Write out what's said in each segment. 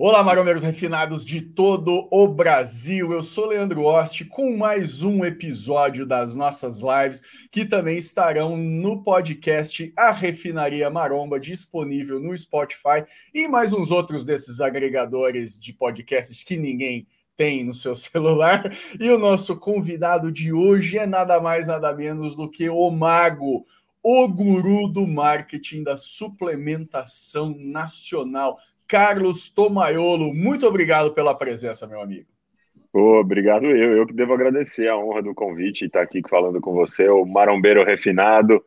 Olá, marombeiros refinados de todo o Brasil. Eu sou Leandro Oste com mais um episódio das nossas lives que também estarão no podcast A Refinaria Maromba, disponível no Spotify e mais uns outros desses agregadores de podcasts que ninguém tem no seu celular. E o nosso convidado de hoje é nada mais, nada menos do que o Mago, o guru do marketing da suplementação nacional. Carlos Tomaiolo, muito obrigado pela presença, meu amigo. Obrigado eu. Eu que devo agradecer a honra do convite e estar aqui falando com você, o marombeiro refinado,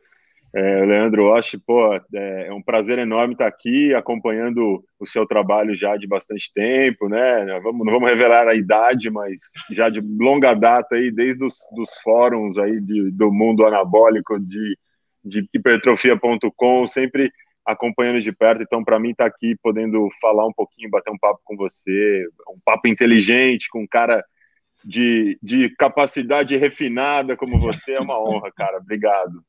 é, Leandro Osh. Pô, é, é, um prazer enorme estar aqui acompanhando o seu trabalho já de bastante tempo, né? Vamos, não vamos revelar a idade, mas já de longa data aí, desde os dos fóruns aí de, do mundo anabólico, de, de hipertrofia.com, sempre acompanhando de perto. Então, para mim, estar tá aqui podendo falar um pouquinho, bater um papo com você, um papo inteligente, com um cara de, de capacidade refinada como você, é uma honra, cara. Obrigado.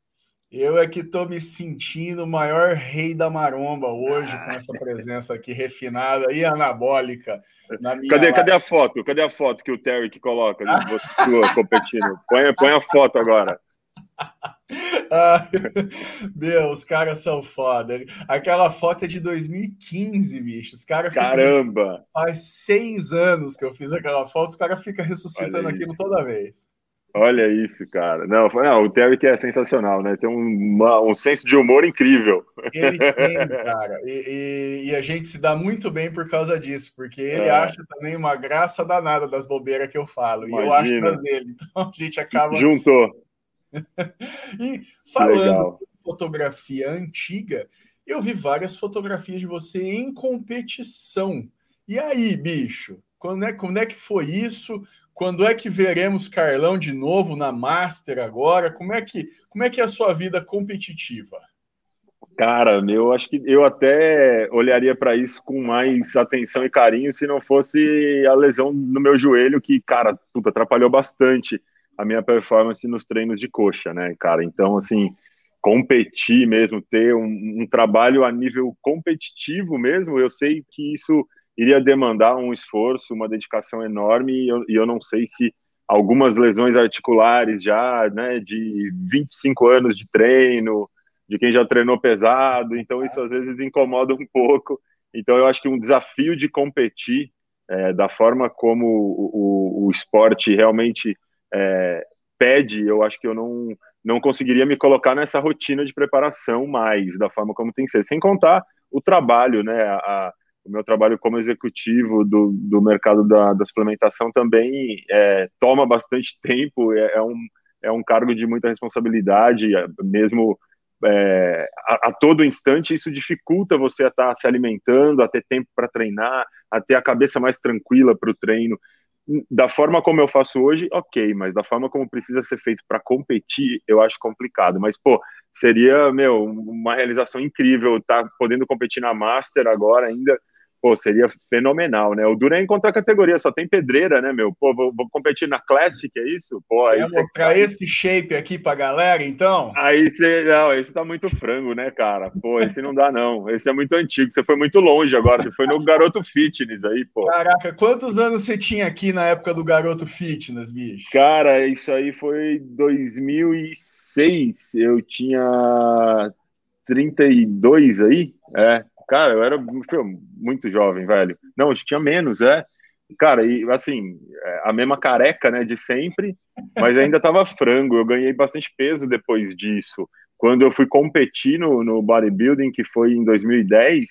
Eu é que estou me sentindo o maior rei da maromba hoje, com essa presença aqui refinada e anabólica. cadê, cadê a foto? Cadê a foto que o Terry que coloca você sua competindo? Põe, põe a foto agora. Ah, meu, os caras são foda. Aquela foto é de 2015, bicho. Os caras Caramba! Ficam... Faz seis anos que eu fiz aquela foto, os caras ficam ressuscitando aquilo toda vez. Olha isso, cara. Não, não o Terry que é sensacional, né? Tem um, uma, um senso de humor incrível. Ele tem, cara. E, e, e, a gente se dá muito bem por causa disso, porque ele é. acha também uma graça danada das bobeiras que eu falo. Imagina. E eu acho das dele. Então a gente acaba. Juntou. e falando de fotografia antiga, eu vi várias fotografias de você em competição. E aí, bicho? Quando é, quando é que foi isso? Quando é que veremos Carlão de novo na Master agora? Como é que, como é, que é a sua vida competitiva? Cara, eu acho que eu até olharia para isso com mais atenção e carinho se não fosse a lesão no meu joelho, que, cara, puta, atrapalhou bastante a minha performance nos treinos de coxa, né, cara? Então, assim, competir mesmo, ter um, um, trabalho a nível competitivo mesmo, eu sei que isso iria demandar um esforço, uma dedicação enorme, e eu, e eu não sei se algumas lesões articulares já, né, de 25 anos de treino, de quem já treinou pesado, então isso às vezes incomoda um pouco. Então eu acho que um desafio de competir é, da forma como o, o, o esporte realmente é, pede, eu acho que eu não, não conseguiria me colocar nessa rotina de preparação mais, da forma como tem que ser, sem contar o trabalho, né, a, o meu trabalho como executivo do, do mercado da, da suplementação também é, toma bastante tempo, é, é, um, é um cargo de muita responsabilidade, é, mesmo é, a, a, todo instante isso dificulta você a estar tá se alimentando, a ter tempo para treinar, a ter a cabeça mais tranquila para o treino da forma como eu faço hoje, ok, mas da forma como precisa ser feito para competir, eu acho complicado. Mas, pô, seria, meu, uma realização incrível estar tá podendo competir na Master agora ainda pô, seria fenomenal, né? O Dura é em categoria, só tem pedreira, né, meu? Pô, vou, vou competir na Classic, é isso? Pô, você aí você esse shape aqui pra galera, então? Aí você, não, esse tá muito frango, né, cara? Pô, esse não dá, não. Esse é muito antigo, você foi muito longe agora, você foi no Garoto Fitness aí, pô. Caraca, quantos anos você tinha aqui na época do Garoto Fitness, bicho? Cara, isso aí foi 2006, eu tinha 32 aí, é, Cara, eu era muito jovem, velho. Não, eu tinha menos, é. Cara, e assim, é, a mesma careca, né, de sempre, mas ainda tava frango. Eu ganhei bastante peso depois disso. Quando eu fui competir no, no bodybuilding, que foi em 2010,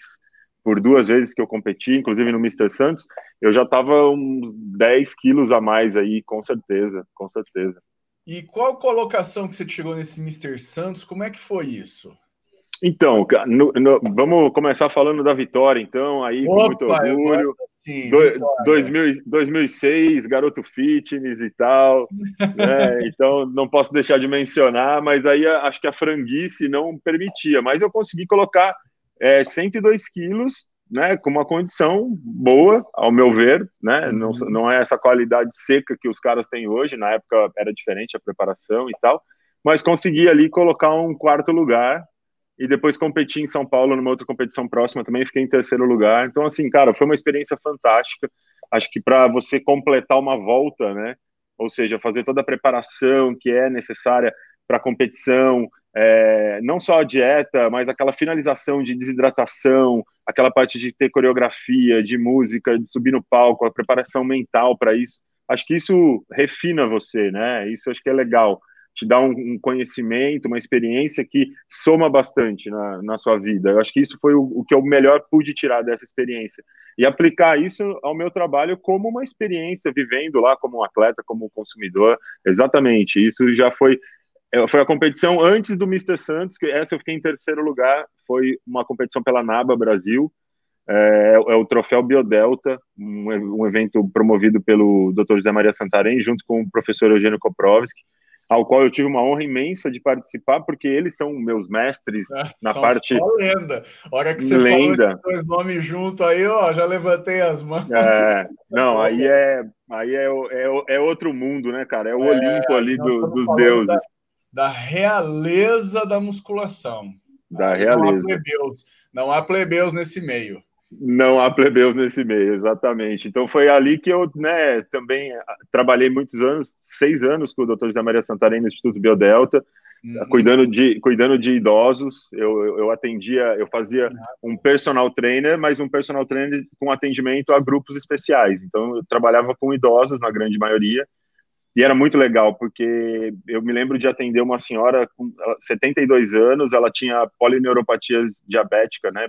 por duas vezes que eu competi, inclusive no Mr. Santos, eu já tava uns 10 quilos a mais aí, com certeza, com certeza. E qual colocação que você chegou nesse Mr. Santos? Como é que foi isso? Então, no, no, vamos começar falando da vitória, então, aí Opa, com muito orgulho. Assim, Do, 2000, 2006, garoto fitness e tal, né? então não posso deixar de mencionar, mas aí acho que a franguice não permitia, mas eu consegui colocar é, 102 quilos, né, com uma condição boa, ao meu ver, né, uhum. não, não é essa qualidade seca que os caras têm hoje, na época era diferente a preparação e tal, mas consegui ali colocar um quarto lugar, e depois competi em São Paulo numa outra competição próxima também, fiquei em terceiro lugar. Então, assim, cara, foi uma experiência fantástica. Acho que para você completar uma volta, né, ou seja, fazer toda a preparação que é necessária para a competição, é, não só a dieta, mas aquela finalização de desidratação, aquela parte de ter coreografia, de música, de subir no palco, a preparação mental para isso. Acho que isso refina você, né? Isso acho que é legal. Te dá um, um conhecimento, uma experiência que soma bastante na, na sua vida. Eu acho que isso foi o, o que eu melhor pude tirar dessa experiência. E aplicar isso ao meu trabalho como uma experiência, vivendo lá como um atleta, como um consumidor. Exatamente. Isso já foi é, foi a competição antes do Mr. Santos, que essa eu fiquei em terceiro lugar, foi uma competição pela NABA Brasil, é, é o Troféu Biodelta, um, um, evento promovido pelo Dr. José Maria Santarém, junto com o professor Eugênio Koprovski, ao qual eu tive uma honra imensa de participar, porque eles são meus mestres é, na parte. Só lenda. A hora que você lenda. falou esses dois nomes junto aí, ó, já levantei as mãos. É, não, aí é, aí é, é, é outro mundo, né, cara? É o é, Olimpo ali do, dos deuses. Da da realeza da musculação. Da realeza. Não há plebeus, não há plebeus nesse meio. Não há plebeus nesse meio, exatamente. Então foi ali que eu né, também trabalhei muitos anos, seis anos com o Dr. José Maria Santarém no Instituto Biodelta, uhum. cuidando, de, cuidando de idosos. Eu, eu, eu atendia, eu fazia um personal trainer, mas um personal trainer com atendimento a grupos especiais. Então eu trabalhava com idosos, na grande maioria, e era muito legal, porque eu me lembro de atender uma senhora com 72 anos, ela tinha polineuropatia diabética, né?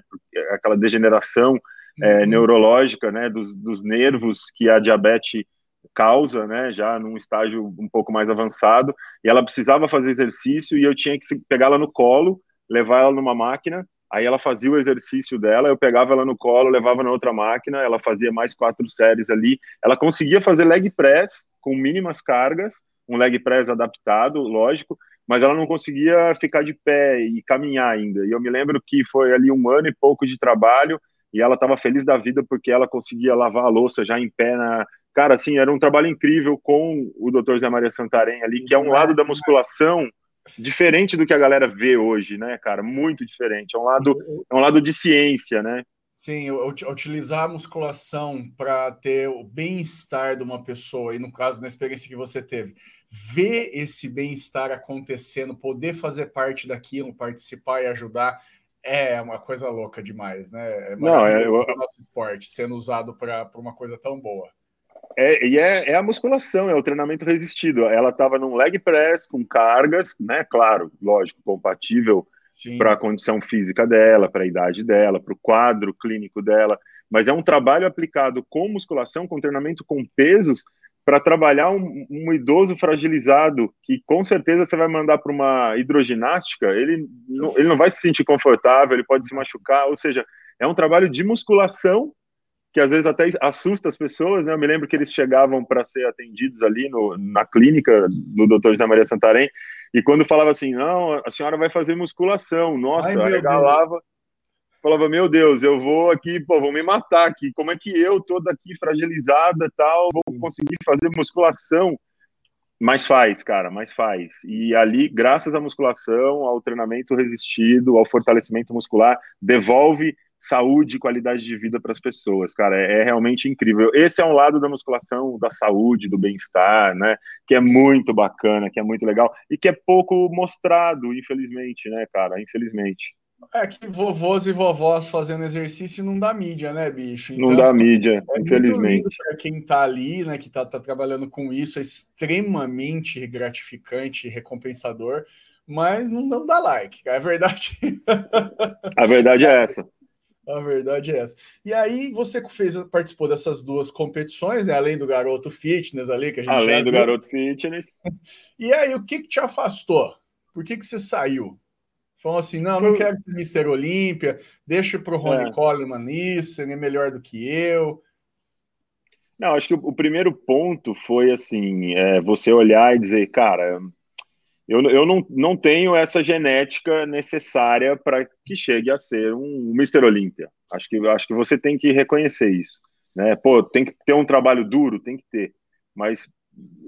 Aquela degeneração é, uhum. é, neurológica, né? Dos, dos nervos que a diabetes causa, né? Já num estágio um pouco mais avançado. E ela precisava fazer exercício e eu tinha que pegá-la no colo, levar ela numa máquina. Aí ela fazia o exercício dela, eu pegava ela no colo, levava na outra máquina, ela fazia mais quatro séries ali. Ela conseguia fazer leg press com mínimas cargas, um leg press adaptado, lógico, mas ela não conseguia ficar de pé e caminhar ainda. E eu me lembro que foi ali um ano e pouco de trabalho e ela estava feliz da vida porque ela conseguia lavar a louça já em pé na. Cara, assim, era um trabalho incrível com o Dr. Zé Maria Santarém ali, que é um lado da musculação diferente do que a galera vê hoje, né, cara? Muito diferente. É um lado, é um lado de ciência, né? Sim, utilizar a musculação para ter o bem-estar de uma pessoa, e no caso, na experiência que você teve, ver esse bem-estar acontecendo, poder fazer parte daquilo, participar e ajudar, é uma coisa louca demais, né? É Não, é o nosso esporte sendo usado para uma coisa tão boa. É, e é, é, a musculação, é o treinamento resistido. Ela estava num leg press com cargas, né? Claro, lógico, compatível para a condição física dela, para a idade dela, para o quadro clínico dela, mas é um trabalho aplicado com musculação, com treinamento com pesos, para trabalhar um, um, idoso fragilizado, que com certeza você vai mandar para uma hidroginástica, ele não, ele não vai se sentir confortável, ele pode se machucar, ou seja, é um trabalho de musculação que às vezes até assusta as pessoas, né? Eu me lembro que eles chegavam para ser atendidos ali no, na clínica do Dr. José Maria Santarém, e quando falava assim, não, a senhora vai fazer musculação, nossa, Ai, regalava, falava, meu Deus, eu vou aqui, pô, vão me matar aqui, como é que eu, toda aqui fragilizada tal, vou conseguir fazer musculação? Mas faz, cara, mas faz. E ali, graças à musculação, ao treinamento resistido, ao fortalecimento muscular, devolve saúde e qualidade de vida para as pessoas, cara, é, é, realmente incrível. Esse é um lado da musculação, da saúde, do bem-estar, né, que é muito bacana, que é muito legal e que é pouco mostrado, infelizmente, né, cara, infelizmente. É que vovôs e vovós fazendo exercício não dá mídia, né, bicho? Então, não dá mídia, é infelizmente. Para quem tá ali, né, que tá, tá trabalhando com isso, é extremamente gratificante e recompensador, mas não, não dá like, é verdade. A verdade é essa. A verdade é essa. E aí você fez, participou dessas duas competições, né? Além do garoto fitness ali que a gente Além do viu. garoto fitness. E aí, o que, que te afastou? Por que, que você saiu? Falou assim: não, não quero ser Mister Olímpia, deixa pro Rony é. Coleman isso, ele é melhor do que eu. Não, acho que o, o primeiro ponto foi assim: é, você olhar e dizer, cara, eu, eu não, não tenho essa genética necessária para que chegue a ser um, Mr. Olímpia. Acho que, acho que você tem que reconhecer isso. Né? Pô, tem que ter um trabalho duro, tem que ter. Mas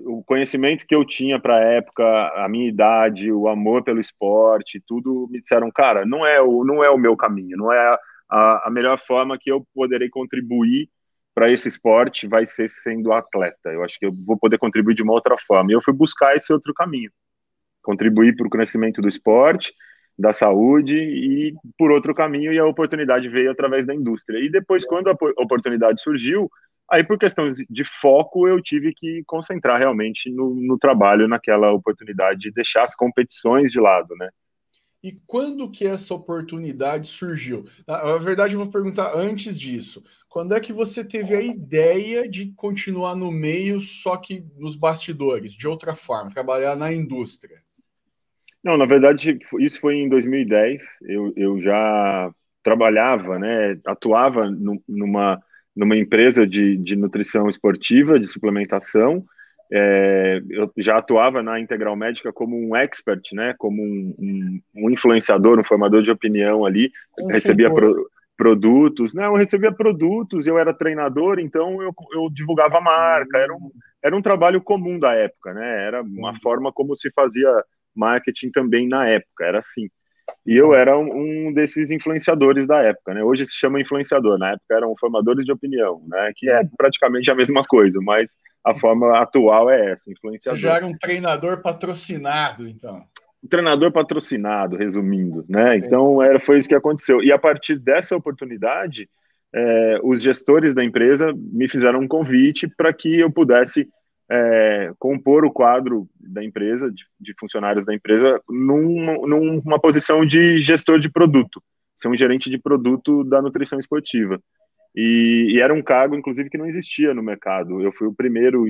o conhecimento que eu tinha para a época, a minha idade, o amor pelo esporte, tudo me disseram, cara, não é o, não é o meu caminho, não é a, a melhor forma que eu poderei contribuir para esse esporte vai ser sendo atleta. Eu acho que eu vou poder contribuir de uma outra forma. E eu fui buscar esse outro caminho, contribuir para o crescimento do esporte, da saúde e por outro caminho e a oportunidade veio através da indústria. E depois, quando a oportunidade surgiu, aí por questão de foco eu tive que concentrar realmente no, no trabalho, naquela oportunidade, e deixar as competições de lado, né? E quando que essa oportunidade surgiu? Na verdade, eu vou perguntar antes disso. Quando é que você teve a ideia de continuar no meio, só que nos bastidores, de outra forma, trabalhar na indústria? Não, na verdade, isso foi em 2010. Eu, eu já trabalhava, né, atuava numa, numa empresa de, de nutrição esportiva, de suplementação, é, eu já atuava na Integral Médica como um expert, né, como um, um, um influenciador, um formador de opinião ali, um recebia pro, produtos, não, eu recebia produtos, eu era treinador, então eu, eu divulgava a marca, era um, era um trabalho comum da época, né, era uma uhum. forma como se fazia marketing também na época, era assim. E eu era um, um, desses influenciadores da época, né? Hoje se chama influenciador, na época eram formadores de opinião, né? Que é praticamente a mesma coisa, mas a forma atual é essa, influenciador. Você já era um treinador patrocinado, então. treinador patrocinado, resumindo, né? Então era foi isso que aconteceu. E a partir dessa oportunidade, é, os gestores da empresa me fizeram um convite para que eu pudesse é, compor o quadro da empresa, de, de funcionários da empresa, numa, numa posição de gestor de produto, ser um gerente de produto da nutrição esportiva. E, e, era um cargo, inclusive, que não existia no mercado. Eu fui o primeiro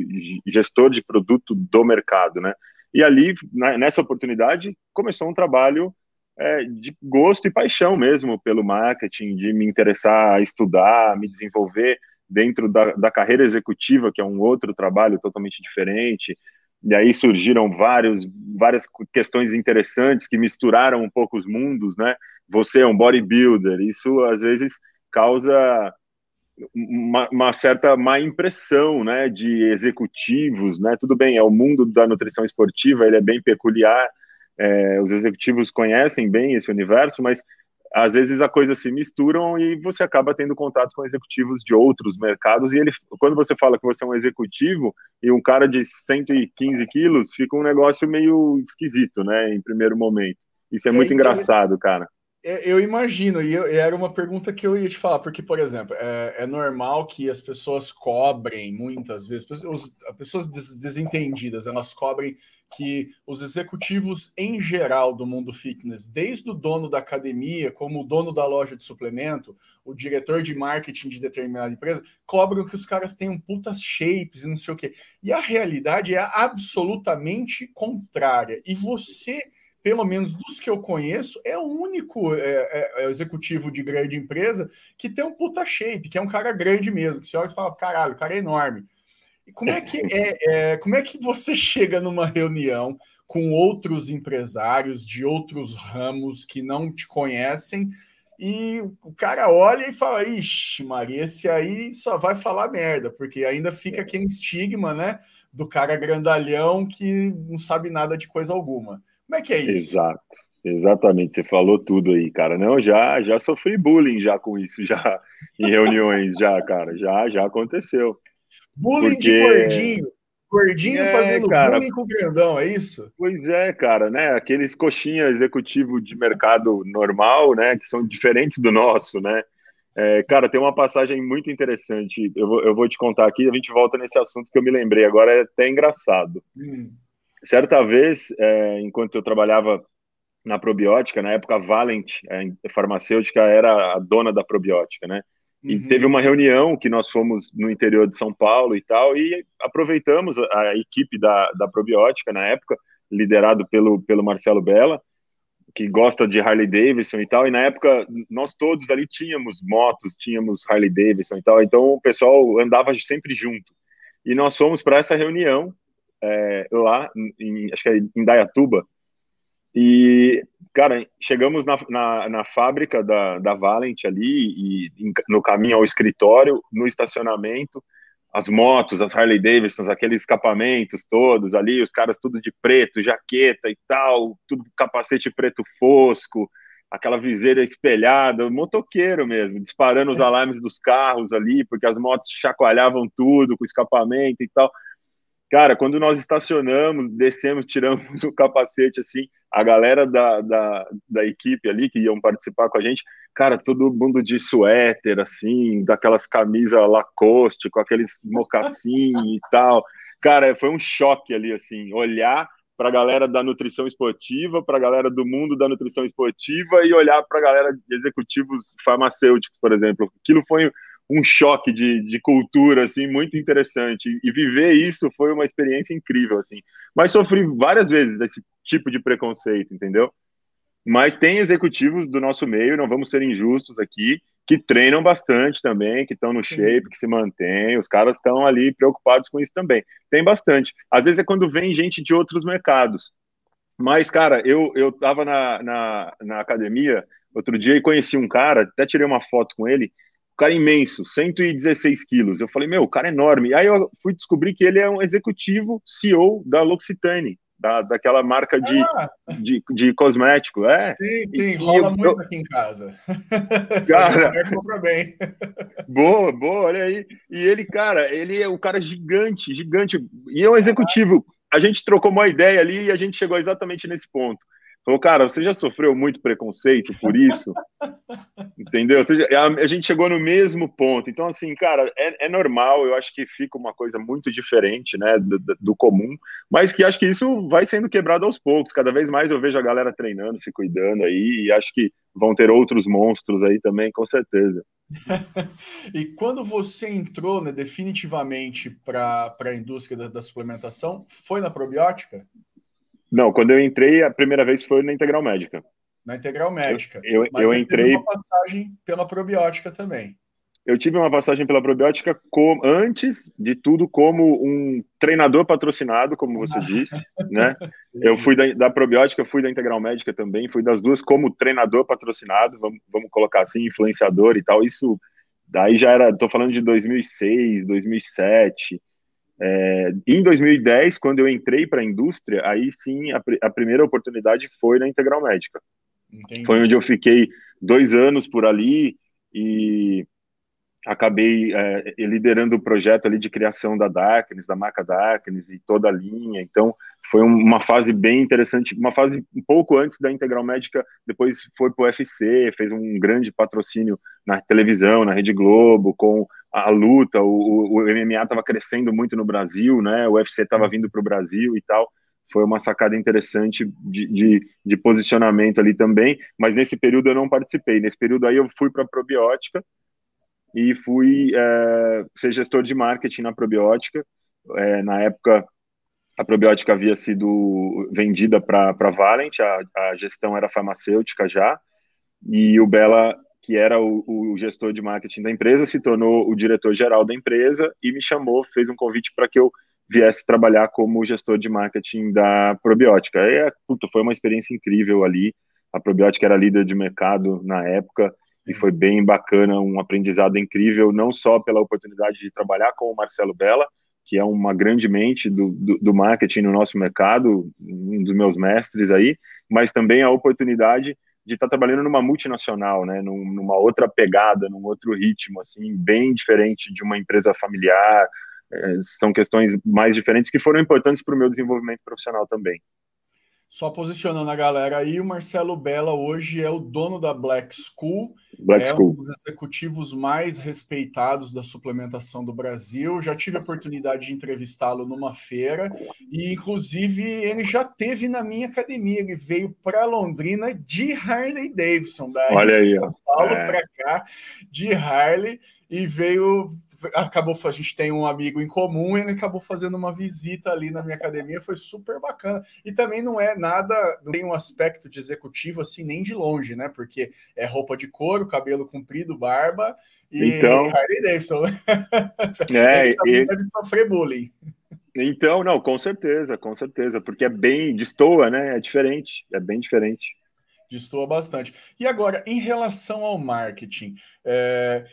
gestor de produto do mercado, né? E ali, nessa oportunidade, começou um trabalho é, de gosto e paixão mesmo pelo marketing, de me interessar estudar, me desenvolver dentro da, da carreira executiva, que é um outro trabalho totalmente diferente. E aí surgiram vários, várias questões interessantes que misturaram um pouco os mundos, né? Você é um bodybuilder, isso às vezes causa uma, uma, certa má impressão, né, de executivos, né? Tudo bem, é o mundo da nutrição esportiva, ele é bem peculiar. É, os executivos conhecem bem esse universo, mas às vezes a coisa se misturam e você acaba tendo contato com executivos de outros mercados e ele, quando você fala que você é um executivo e um cara de 115 quilos, fica um negócio meio esquisito, né, em primeiro momento. Isso é, é muito então, engraçado, cara. É, eu imagino, e, eu, e, era uma pergunta que eu ia te falar, porque, por exemplo, é, é normal que as pessoas cobrem muitas vezes, as pessoas des, desentendidas, elas cobrem que os executivos em geral do mundo fitness, desde o dono da academia, como o dono da loja de suplemento, o diretor de marketing de determinada empresa, cobram que os caras tenham putas shapes e não sei o quê. E a realidade é absolutamente contrária. E você pelo menos dos que eu conheço, é o único é, é, é executivo de grande empresa que tem um puta shape, que é um cara grande mesmo, que você olha e fala, caralho, o cara é enorme. Como é que é, é, como é que você chega numa reunião com outros empresários de outros ramos que não te conhecem e o cara olha e fala, ixi, Maria, esse aí só vai falar merda, porque ainda fica aquele estigma, né, do cara grandalhão que não sabe nada de coisa alguma. Como é que é isso? Exato. Exatamente, você falou tudo aí, cara. Não, já já sofri bullying já com isso, já em reuniões, já, cara, já já aconteceu. Bullying Porque... de gordinho, gordinho é, fazendo cara, bullying com o grandão, é isso? Pois é, cara, né? Aqueles coxinha executivo de mercado normal, né? Que são diferentes do nosso, né? É, cara, tem uma passagem muito interessante. Eu vou, eu vou te contar aqui, a gente volta nesse assunto que eu me lembrei agora, é até engraçado. Hum. Certa vez, é, enquanto eu trabalhava na probiótica, na época a Valent, a farmacêutica, era a dona da probiótica, né? E uhum. teve uma reunião que nós fomos no interior de São Paulo e tal, e aproveitamos a, equipe da, da probiótica na época, liderado pelo, pelo Marcelo Bella, que gosta de Harley Davidson e tal, e na época nós todos ali tínhamos motos, tínhamos Harley Davidson e tal, então o pessoal andava sempre junto. E nós fomos para essa reunião é, lá, em, acho que é em Dayatuba. E, cara, chegamos na, na, na fábrica da, da Valent ali, e no caminho ao escritório, no estacionamento, as motos, as Harley Davidson, aqueles escapamentos todos ali, os caras tudo de preto, jaqueta e tal, tudo capacete preto fosco, aquela viseira espelhada, motoqueiro mesmo, disparando os é. alarmes dos carros ali, porque as motos chacoalhavam tudo com escapamento e tal. Cara, quando nós estacionamos, descemos, tiramos o capacete, assim, a galera da, da, da, equipe ali que iam participar com a gente, cara, todo mundo de suéter, assim, daquelas camisas Lacoste, com aqueles mocassim e tal. Cara, foi um choque ali, assim, olhar para a galera da nutrição esportiva, para a galera do mundo da nutrição esportiva e olhar para a galera de executivos farmacêuticos, por exemplo. Aquilo foi um choque de, de cultura assim muito interessante e viver isso foi uma experiência incrível assim. Mas sofri várias vezes esse tipo de preconceito, entendeu? Mas tem executivos do nosso meio, não vamos ser injustos aqui, que treinam bastante também, que estão no shape, que se mantêm, os caras estão ali preocupados com isso também. Tem bastante. Às vezes é quando vem gente de outros mercados. Mas, cara, eu, eu tava na, na, na academia outro dia e conheci um cara, até tirei uma foto com ele, um cara imenso, 116 quilos. Eu falei, meu, o cara é enorme. Aí eu fui descobrir que ele é um executivo CEO da L'Occitane da, daquela marca de, ah. de, de, cosmético. É. Sim, sim, rola eu, muito eu, aqui em casa. Cara, bem. boa, boa, olha aí. E ele, cara, ele é um cara gigante, gigante. E é um executivo. A gente trocou uma ideia ali e a gente chegou exatamente nesse ponto. Falou, cara, você já sofreu muito preconceito por isso? Entendeu? Seja, a, gente chegou no mesmo ponto. Então, assim, cara, é, é, normal, eu acho que fica uma coisa muito diferente, né, do, do, comum, mas que acho que isso vai sendo quebrado aos poucos. Cada vez mais eu vejo a galera treinando, se cuidando aí, e acho que vão ter outros monstros aí também, com certeza. e quando você entrou né, definitivamente para a indústria da, da suplementação, foi na probiótica? Não, quando eu entrei, a primeira vez foi na Integral Médica. Na Integral Médica. Eu, eu, eu entrei. uma passagem pela probiótica também. Eu tive uma passagem pela probiótica com, antes de tudo como um treinador patrocinado, como você disse, né? Eu fui da, da, probiótica, fui da Integral Médica também, fui das duas como treinador patrocinado, vamos, vamos colocar assim, influenciador e tal. Isso daí já era, estou falando de 2006, 2007. É, em 2010, quando eu entrei para a indústria, aí sim a, a, primeira oportunidade foi na Integral Médica. Entendi. Foi onde eu fiquei dois anos por ali e acabei é, liderando o projeto ali de criação da Darkness, da marca Darkness e toda a linha. Então, foi uma fase bem interessante, uma fase um pouco antes da Integral Médica, depois foi para o UFC, fez um grande patrocínio na televisão, na Rede Globo, com a luta, o, o MMA estava crescendo muito no Brasil, né? O UFC estava vindo para o Brasil e tal. Foi uma sacada interessante de, de, de, posicionamento ali também, mas nesse período eu não participei. Nesse período aí eu fui para a probiótica e fui é, ser gestor de marketing na probiótica. É, na época, a probiótica havia sido vendida para a Valent, a, a gestão era farmacêutica já, e o Bela que era o, o, gestor de marketing da empresa, se tornou o diretor-geral da empresa e me chamou, fez um convite para que eu viesse trabalhar como gestor de marketing da Probiótica. E, puta, foi uma experiência incrível ali. A Probiótica era líder de mercado na época e foi bem bacana, um aprendizado incrível, não só pela oportunidade de trabalhar com o Marcelo Bella, que é uma grande mente do, do, do marketing no nosso mercado, um dos meus mestres aí, mas também a oportunidade de estar tá trabalhando numa multinacional, né, numa outra pegada, num outro ritmo, assim, bem diferente de uma empresa familiar. É, são questões mais diferentes que foram importantes para o meu desenvolvimento profissional também. Só posicionando a galera aí, o Marcelo Bella hoje é o dono da Black School, Black é School. um dos executivos mais respeitados da suplementação do Brasil. Já tive a oportunidade de entrevistá-lo numa feira e, inclusive, ele já teve na minha academia. Ele veio para Londrina de Harley Davidson, da Olha aí, São Paulo é. para cá de Harley e veio acabou, a gente tem um amigo em comum e ele acabou fazendo uma visita ali na minha academia, foi super bacana. E também não é nada, não tem um aspecto de executivo assim, nem de longe, né? Porque é roupa de couro, cabelo comprido, barba e então, Harley Davidson. É, e... deve sofrer bullying. Então, não, com certeza, com certeza, porque é bem, destoa, né? É diferente, é bem diferente. Destoa bastante. E agora, em relação ao marketing, é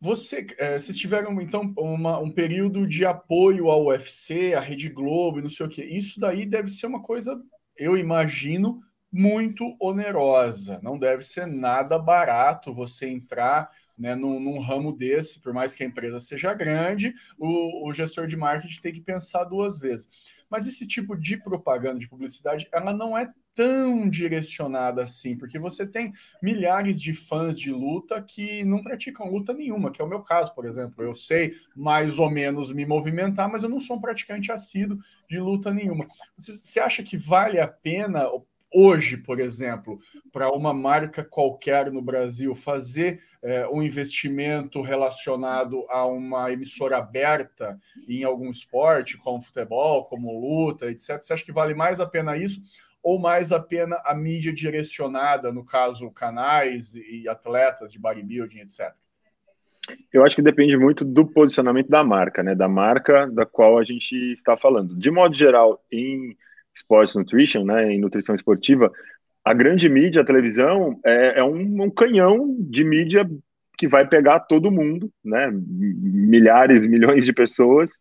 Você, é, vocês tiveram então uma, um período de apoio ao UFC, à Rede Globo, não sei o que. Isso daí deve ser uma coisa, eu imagino, muito onerosa. Não deve ser nada barato você entrar né, num, num, ramo desse, por mais que a empresa seja grande, o, o gestor de marketing tem que pensar duas vezes. Mas esse tipo de propaganda, de publicidade, ela não é tão direcionada assim, porque você tem milhares de fãs de luta que não praticam luta nenhuma, que é o meu caso, por exemplo. Eu sei mais ou menos me movimentar, mas eu não sou um praticante assíduo de luta nenhuma. Você, você acha que vale a pena hoje, por exemplo, para uma marca qualquer no Brasil fazer é, um investimento relacionado a uma emissora aberta em algum esporte, como futebol, como luta, etc. Você acha que vale mais a pena isso? Ou mais a pena a mídia direcionada, no caso, canais e atletas de bodybuilding, etc? Eu acho que depende muito do posicionamento da marca, né? Da marca da qual a gente está falando. De modo geral, em sports nutrition, né, em nutrição esportiva, a grande mídia, a televisão, é, é um, um, canhão de mídia que vai pegar todo mundo, né? Milhares, milhões de pessoas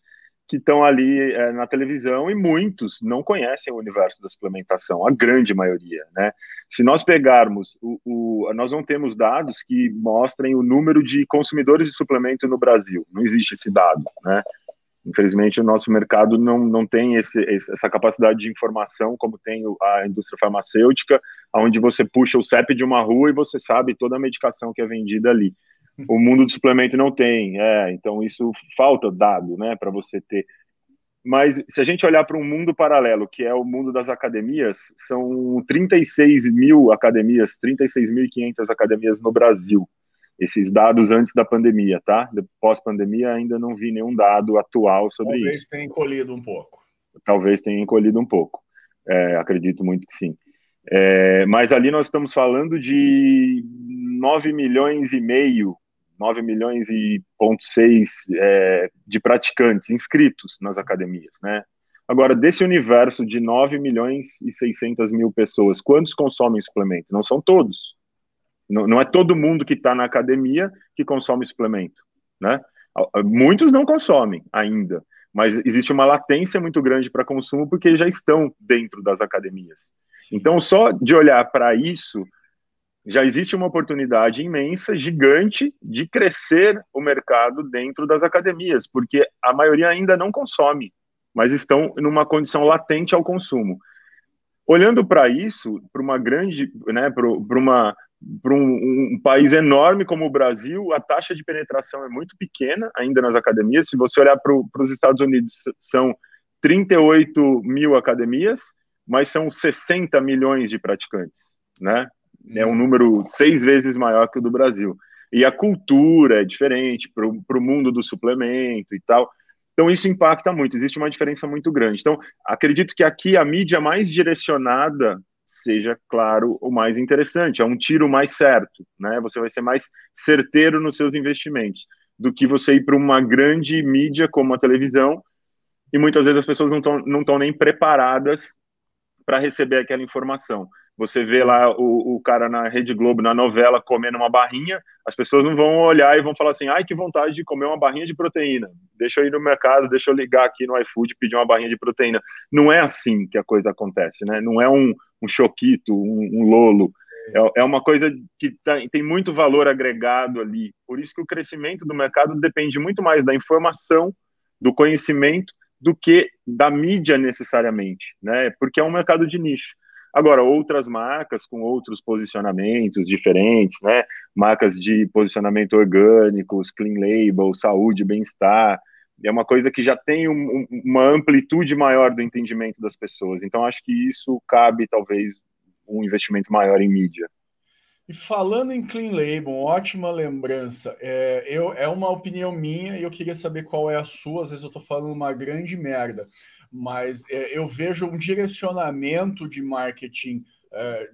que estão ali é, na televisão e muitos não conhecem o universo da suplementação, a grande maioria, né? Se nós pegarmos, o, o, nós não temos dados que mostrem o número de consumidores de suplemento no Brasil, não existe esse dado, né? Infelizmente, o nosso mercado não, não tem esse, essa capacidade de informação como tem a indústria farmacêutica, onde você puxa o CEP de uma rua e você sabe toda a medicação que é vendida ali o mundo do suplemento não tem. É, então isso falta dado, né, para você ter. Mas se a gente olhar para um mundo paralelo, que é o mundo das academias, são 36 mil academias, 36.500 academias no Brasil. Esses dados antes da pandemia, tá? Pós-pandemia ainda não vi nenhum dado atual sobre Talvez isso. Talvez tenha encolhido um pouco. Talvez tenha encolhido um pouco. É, acredito muito que sim. É, mas ali nós estamos falando de 9 milhões e meio 9 milhões e ponto 6 é, de praticantes inscritos nas academias, né? Agora, desse universo de 9 milhões e 600 mil pessoas, quantos consomem suplemento? Não são todos. Não, não é todo mundo que está na academia que consome suplemento, né? Muitos não consomem ainda, mas existe uma latência muito grande para consumo porque já estão dentro das academias. Então, só de olhar para isso, já existe uma oportunidade imensa, gigante, de crescer o mercado dentro das academias, porque a maioria ainda não consome, mas estão numa condição latente ao consumo. Olhando para isso, para uma grande, né, para uma para um, um, país enorme como o Brasil, a taxa de penetração é muito pequena ainda nas academias. Se você olhar para os Estados Unidos, são 38 mil academias, mas são 60 milhões de praticantes, né? É um número seis vezes maior que o do Brasil. E a cultura é diferente para o mundo do suplemento e tal. Então, isso impacta muito, existe uma diferença muito grande. Então, acredito que aqui a mídia mais direcionada seja, claro, o mais interessante, é um tiro mais certo, né? Você vai ser mais certeiro nos seus investimentos do que você ir para uma grande mídia como a televisão e muitas vezes as pessoas não estão não nem preparadas para receber aquela informação. Você vê lá o, o cara na Rede Globo, na novela, comendo uma barrinha, as pessoas não vão olhar e vão falar assim: ai, que vontade de comer uma barrinha de proteína. Deixa eu ir no mercado, deixa eu ligar aqui no iFood e pedir uma barrinha de proteína. Não é assim que a coisa acontece, né? Não é um, um choquito, um, um lolo. É, é uma coisa que tá, tem muito valor agregado ali. Por isso que o crescimento do mercado depende muito mais da informação, do conhecimento, do que da mídia necessariamente, né? Porque é um mercado de nicho. Agora, outras marcas com outros posicionamentos diferentes, né? Marcas de posicionamento orgânicos, clean label, saúde, bem-estar, é uma coisa que já tem um, uma amplitude maior do entendimento das pessoas. Então, acho que isso cabe, talvez, um investimento maior em mídia. E falando em Clean Label, ótima lembrança. É, eu, é uma opinião minha e eu queria saber qual é a sua. Às vezes eu estou falando uma grande merda, mas é, eu vejo um direcionamento de marketing é,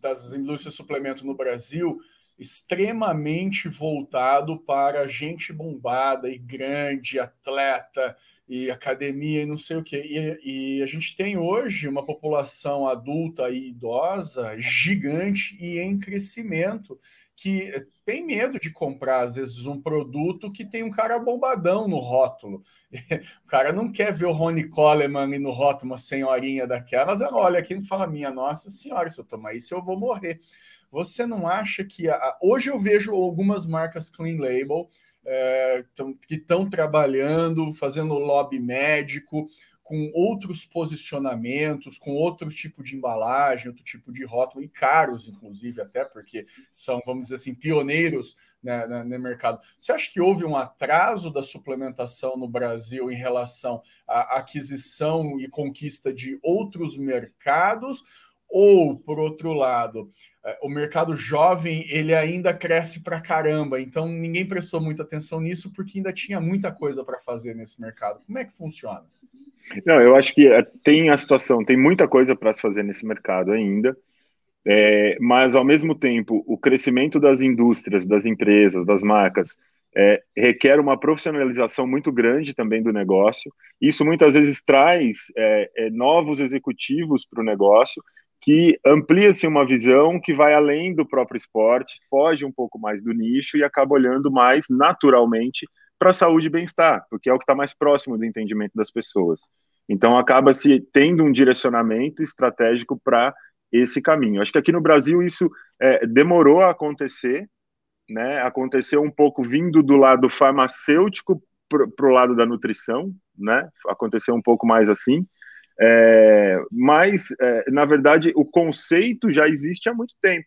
das indústrias de suplemento no Brasil extremamente voltado para gente bombada e grande, atleta, e academia e não sei o que. E, e, a gente tem hoje uma população adulta e idosa gigante e em crescimento que tem medo de comprar, às vezes, um produto que tem um cara bombadão no rótulo. O cara não quer ver o Rony Coleman no rótulo uma senhorinha daquelas, ela olha aqui e fala: Minha nossa senhora, se eu tomar isso, eu vou morrer. Você não acha que. A... Hoje eu vejo algumas marcas clean label é, que estão trabalhando, fazendo lobby médico, com outros posicionamentos, com outro tipo de embalagem, outro tipo de rótulo, e caros, inclusive, até porque são, vamos dizer assim, pioneiros né, no mercado. Você acha que houve um atraso da suplementação no Brasil em relação à aquisição e conquista de outros mercados? Ou, por outro lado, é, o mercado jovem ele ainda cresce para caramba, então ninguém prestou muita atenção nisso porque ainda tinha muita coisa para fazer nesse mercado. Como é que funciona? Não, eu acho que é, tem a situação, tem muita coisa para se fazer nesse mercado ainda, é, mas ao mesmo tempo o crescimento das indústrias, das empresas, das marcas é, requer uma profissionalização muito grande também do negócio. Isso muitas vezes traz é, é novos executivos para o negócio que amplia-se uma visão que vai além do próprio esporte, foge um pouco mais do nicho e acaba olhando mais naturalmente para saúde e bem-estar, porque é o que está mais próximo do entendimento das pessoas. Então, acaba se tendo um direcionamento estratégico para esse caminho. Acho que aqui no Brasil isso é, demorou a acontecer, né? Aconteceu um pouco vindo do lado farmacêutico para o lado da nutrição, né? Aconteceu um pouco mais assim. É, mas, é, na verdade, o conceito já existe há muito tempo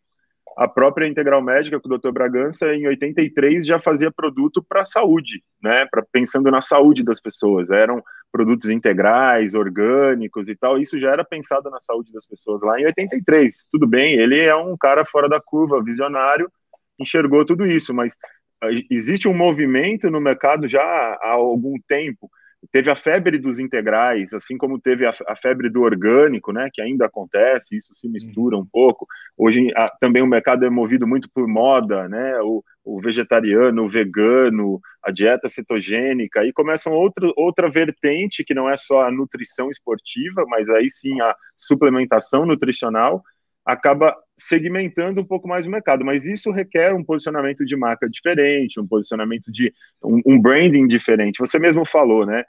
a própria Integral Médica, com o Dr. Bragança, em 83 já fazia produto para a saúde, né? Pra, pensando na saúde das pessoas. Eram produtos integrais, orgânicos e tal. Isso já era pensado na saúde das pessoas lá em 83. Tudo bem, ele é um cara fora da curva, visionário, enxergou tudo isso, mas ah, existe um movimento no mercado já há algum tempo teve a febre dos integrais, assim como teve a, a, febre do orgânico, né, que ainda acontece, isso se mistura um pouco. Hoje a, também o mercado é movido muito por moda, né, o, o, vegetariano, o vegano, a dieta cetogênica, e começam outra, outra vertente, que não é só a nutrição esportiva, mas aí sim a suplementação nutricional, acaba segmentando um pouco mais o mercado, mas isso requer um posicionamento de marca diferente, um posicionamento de um, um, branding diferente. Você mesmo falou, né?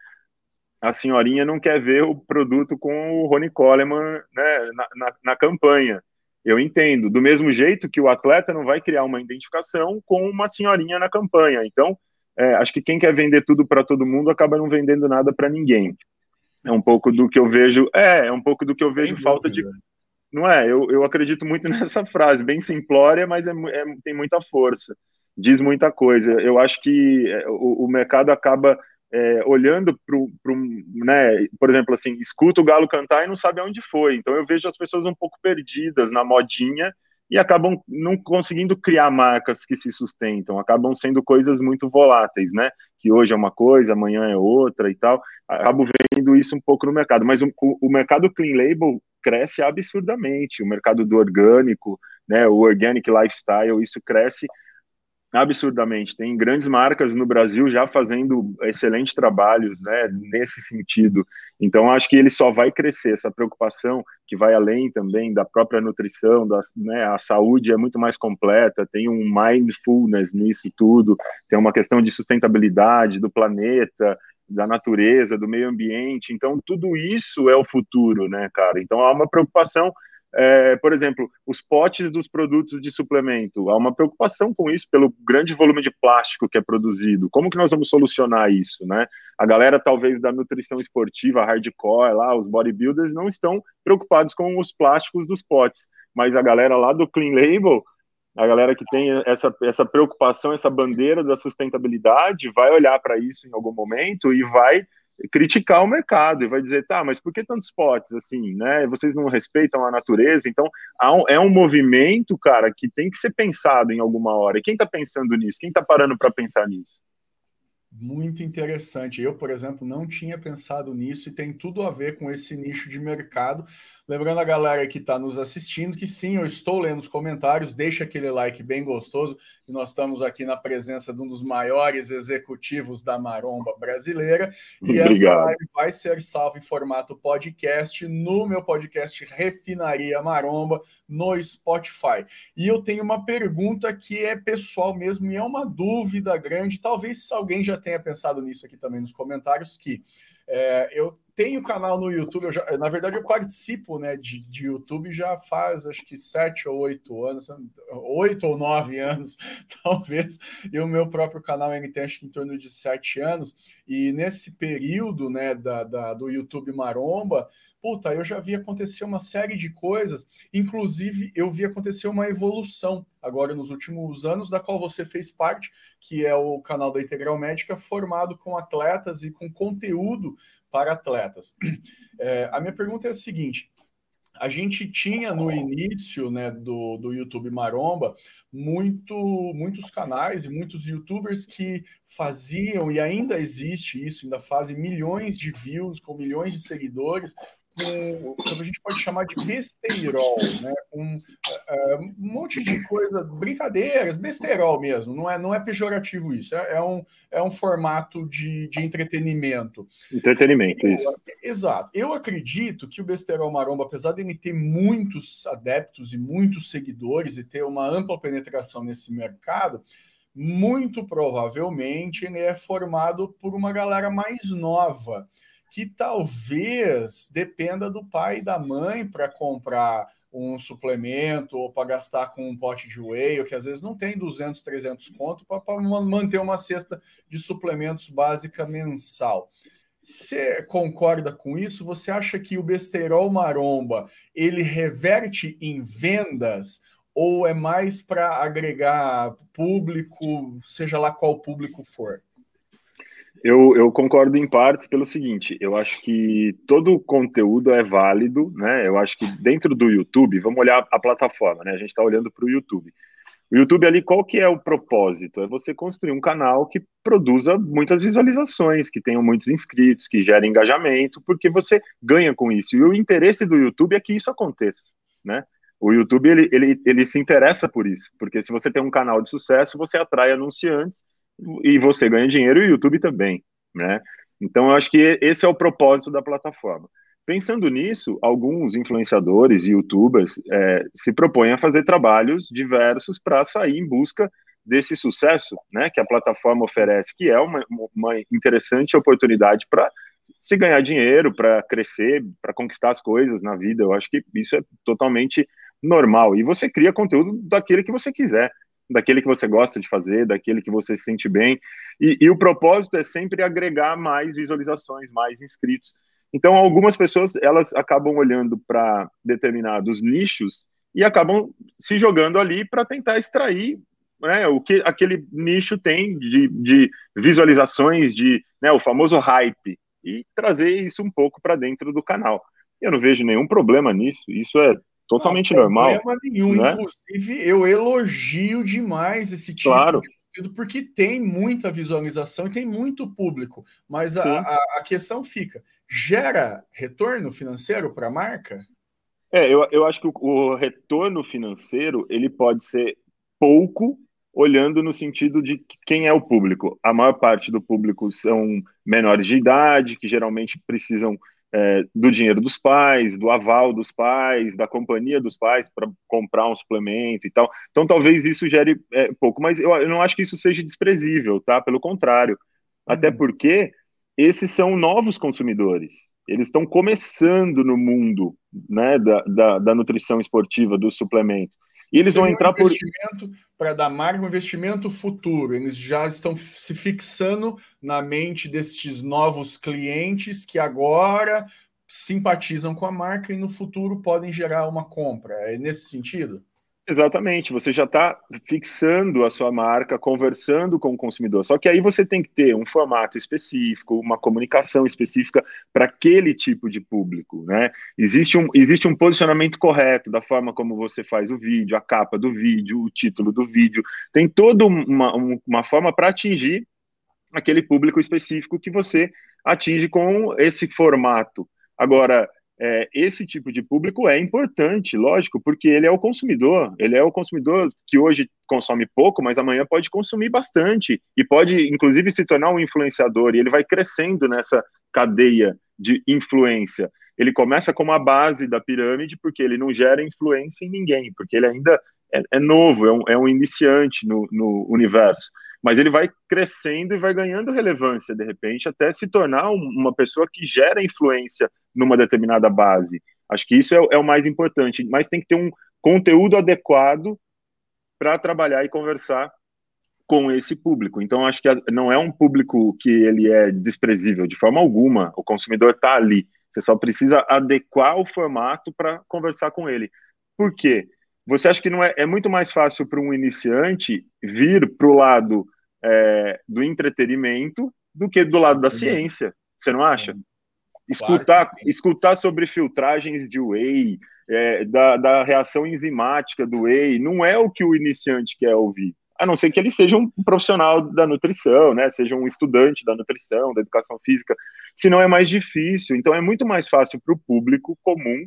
A senhorinha não quer ver o produto com o Rony Coleman né, na, na, na campanha. Eu entendo. Do mesmo jeito que o atleta não vai criar uma identificação com uma senhorinha na campanha. Então, é, acho que quem quer vender tudo para todo mundo acaba não vendendo nada para ninguém. É um pouco do que eu vejo. É, é um pouco do que eu vejo falta de não é? Eu, eu acredito muito nessa frase, bem simplória, mas é, é tem muita força, diz muita coisa. Eu acho que é, o, o mercado acaba é, olhando para né, por exemplo, assim, escuta o galo cantar e não sabe aonde foi. Então eu vejo as pessoas um pouco perdidas na modinha e acabam não conseguindo criar marcas que se sustentam, acabam sendo coisas muito voláteis, né? Que hoje é uma coisa, amanhã é outra e tal. Acabo vendo isso um pouco no mercado, mas o, o mercado clean label cresce absurdamente. O mercado do orgânico, né, o organic lifestyle, isso cresce absurdamente. Tem grandes marcas no Brasil já fazendo excelentes trabalhos né, nesse sentido. Então, acho que ele só vai crescer. Essa preocupação que vai além também da própria nutrição, da, né, a saúde é muito mais completa, tem um mindfulness nisso tudo, tem uma questão de sustentabilidade do planeta, da natureza, do meio ambiente. Então, tudo isso é o futuro, né, cara? Então, há uma preocupação. É, por exemplo, os potes dos produtos de suplemento, há uma preocupação com isso pelo grande volume de plástico que é produzido. Como que nós vamos solucionar isso, né? A galera talvez da nutrição esportiva, hardcore, lá, os bodybuilders não estão preocupados com os plásticos dos potes, mas a galera lá do clean label a galera que tem essa, essa preocupação, essa bandeira da sustentabilidade, vai olhar para isso em algum momento e vai criticar o mercado e vai dizer, tá, mas por que tantos potes assim, né? Vocês não respeitam a natureza? Então, um, é um movimento, cara, que tem que ser pensado em alguma hora. E quem está pensando nisso? Quem está parando para pensar nisso? Muito interessante. Eu, por exemplo, não tinha pensado nisso e tem tudo a ver com esse nicho de mercado. Lembrando a galera que está nos assistindo que sim, eu estou lendo os comentários, deixa aquele like bem gostoso. E nós estamos aqui na presença de um dos maiores executivos da maromba brasileira. E Obrigado. essa live vai ser salva em formato podcast no meu podcast Refinaria Maromba no Spotify. E eu tenho uma pergunta que é pessoal mesmo e é uma dúvida grande. Talvez alguém já tenha pensado nisso aqui também nos comentários, que é, eu tenho canal no YouTube, já, na verdade eu participo né, de, de YouTube já faz acho que sete ou oito anos, oito ou nove anos, talvez, e o meu próprio canal ele tem acho que em torno de sete anos, e nesse período né, da, da do YouTube Maromba, puta, eu já vi acontecer uma série de coisas, inclusive eu vi acontecer uma evolução agora nos últimos anos, da qual você fez parte, que é o canal da Integral Médica, formado com atletas e com conteúdo para atletas. É, a minha pergunta é a seguinte: a gente tinha no início né, do, do YouTube Maromba muito, muitos canais e muitos youtubers que faziam, e ainda existe isso, ainda fazem milhões de views, com milhões de seguidores, com o que a gente pode chamar de besteirol, né? com uh, um monte de coisa, brincadeiras, besteirol mesmo, não é, não é pejorativo isso, é, é um, é um formato de, de entretenimento. Entretenimento, eu, isso. Exato. Eu acredito que o Besterol Maromba, apesar de ele ter muitos adeptos e muitos seguidores e ter uma ampla penetração nesse mercado, muito provavelmente ele é formado por uma galera mais nova que talvez dependa do pai e da mãe para comprar um suplemento ou para gastar com um pote de whey, ou que às vezes não tem 200, 300 conto para manter uma cesta de suplementos básica mensal. Você concorda com isso? Você acha que o besterol maromba ele reverte em vendas ou é mais para agregar público, seja lá qual público for? Eu, eu, concordo em partes pelo seguinte: eu acho que todo conteúdo é válido, né? Eu acho que dentro do YouTube, vamos olhar a plataforma, né? A gente está olhando para o YouTube. O YouTube ali, qual que é o propósito? É você construir um canal que produza muitas visualizações, que tenha muitos inscritos, que gere engajamento, porque você ganha com isso. E o interesse do YouTube é que isso aconteça, né? O YouTube ele, ele, ele se interessa por isso, porque se você tem um canal de sucesso, você atrai anunciantes e você ganha dinheiro e o YouTube também, né? Então eu acho que esse é o propósito da plataforma. Pensando nisso, alguns influenciadores e youtubers é, se propõem a fazer trabalhos diversos para sair em busca desse sucesso né, que a plataforma oferece, que é uma, uma interessante oportunidade para se ganhar dinheiro, para crescer, para conquistar as coisas na vida. Eu acho que isso é totalmente normal. E você cria conteúdo daquele que você quiser daquele que você gosta de fazer, daquele que você se sente bem. E, e o propósito é sempre agregar mais visualizações, mais inscritos. Então, algumas pessoas elas acabam olhando para determinados nichos e acabam se jogando ali para tentar extrair né, o que aquele nicho tem de, de visualizações, de né, o famoso hype, e trazer isso um pouco para dentro do canal. Eu não vejo nenhum problema nisso, isso é totalmente não, normal. Problema nenhum. Né? Inclusive, eu elogio demais esse tipo claro. de conteúdo, porque tem muita visualização e tem muito público. Mas a, a, a, questão fica: gera retorno financeiro para a marca? É, eu, eu acho que o, o retorno financeiro ele pode ser pouco olhando no sentido de quem é o público. A maior parte do público são menores de idade, que geralmente precisam é, do dinheiro dos pais, do aval dos pais, da companhia dos pais para comprar um suplemento e tal. Então, talvez isso gere é, pouco, mas eu, eu, não acho que isso seja desprezível, tá? Pelo contrário. Até uhum. porque esses são novos consumidores. Eles estão começando no mundo né, da, da, da nutrição esportiva, do suplemento. E eles vão entrar um investimento por. Para dar marca, um investimento futuro. Eles já estão se fixando na mente destes novos clientes que agora simpatizam com a marca e no futuro podem gerar uma compra. É nesse sentido? Exatamente, você já está fixando a sua marca, conversando com o consumidor. Só que aí você tem que ter um formato específico, uma comunicação específica para aquele tipo de público, né? Existe um, existe um posicionamento correto da forma como você faz o vídeo, a capa do vídeo, o título do vídeo. Tem toda uma, uma forma para atingir aquele público específico que você atinge com esse formato. Agora, é, esse tipo de público é importante, lógico, porque ele é o consumidor, ele é o consumidor que hoje consome pouco, mas amanhã pode consumir bastante e pode, inclusive, se tornar um influenciador, e ele vai crescendo nessa cadeia de influência. Ele começa como a base da pirâmide, porque ele não gera influência em ninguém, porque ele ainda é, é novo, é um, é um iniciante no, no universo mas ele vai crescendo e vai ganhando relevância de repente até se tornar uma pessoa que gera influência numa determinada base. Acho que isso é, é o mais importante, mas tem que ter um conteúdo adequado para trabalhar e conversar com esse público. Então, acho que não é um público que ele é desprezível de forma alguma. O consumidor está ali. Você só precisa adequar o formato para conversar com ele. Por quê? Você acha que não é, é muito mais fácil para um iniciante vir para o lado é, do entretenimento do que do lado da ciência? Você não acha? Escutar, escutar sobre filtragens de whey, é, da, da reação enzimática do whey, não é o que o iniciante quer ouvir a não ser que ele seja um profissional da nutrição, né? Seja um estudante da nutrição, da educação física. Senão é mais difícil. Então é muito mais fácil para o público comum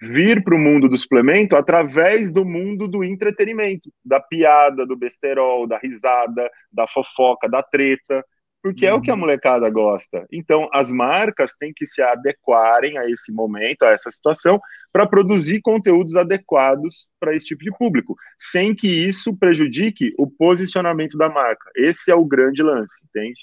vir para o mundo do suplemento através do mundo do entretenimento, da piada, do besterol, da risada, da fofoca, da treta, porque uhum. é o que a uhum. molecada gosta. Então, as marcas têm que se adequarem a esse momento, a essa situação, para produzir conteúdos adequados para esse tipo de público, sem que isso prejudique o posicionamento da marca. Esse é o grande lance, entende?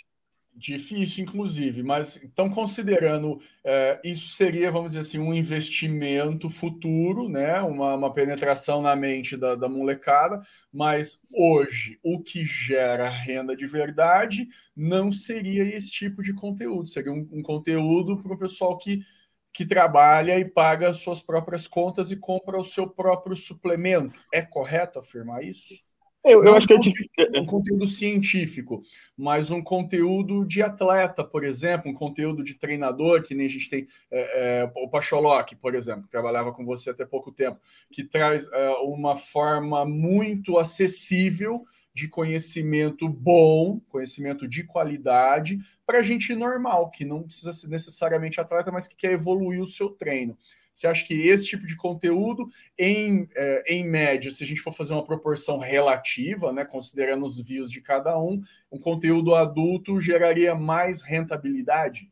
Difícil, inclusive, mas então considerando é, isso seria, vamos dizer assim, um investimento futuro, né? Uma, uma penetração na mente da, da, molecada, mas hoje o que gera renda de verdade não seria esse tipo de conteúdo, seria um, um conteúdo para o pessoal que, que trabalha e paga suas próprias contas e compra o seu próprio suplemento. É correto afirmar isso? Eu, eu acho que é difícil. Um conteúdo científico, mas um conteúdo de atleta, por exemplo, um conteúdo de treinador, que nem a gente tem é, é, o Pacholoc, por exemplo, que trabalhava com você até pouco tempo, que traz é, uma forma muito acessível de conhecimento bom, conhecimento de qualidade, para gente normal, que não precisa ser necessariamente atleta, mas que quer evoluir o seu treino. Você acha que esse tipo de conteúdo, em, é, em média, se a gente for fazer uma proporção relativa, né, considerando os views de cada um, um conteúdo adulto geraria mais rentabilidade?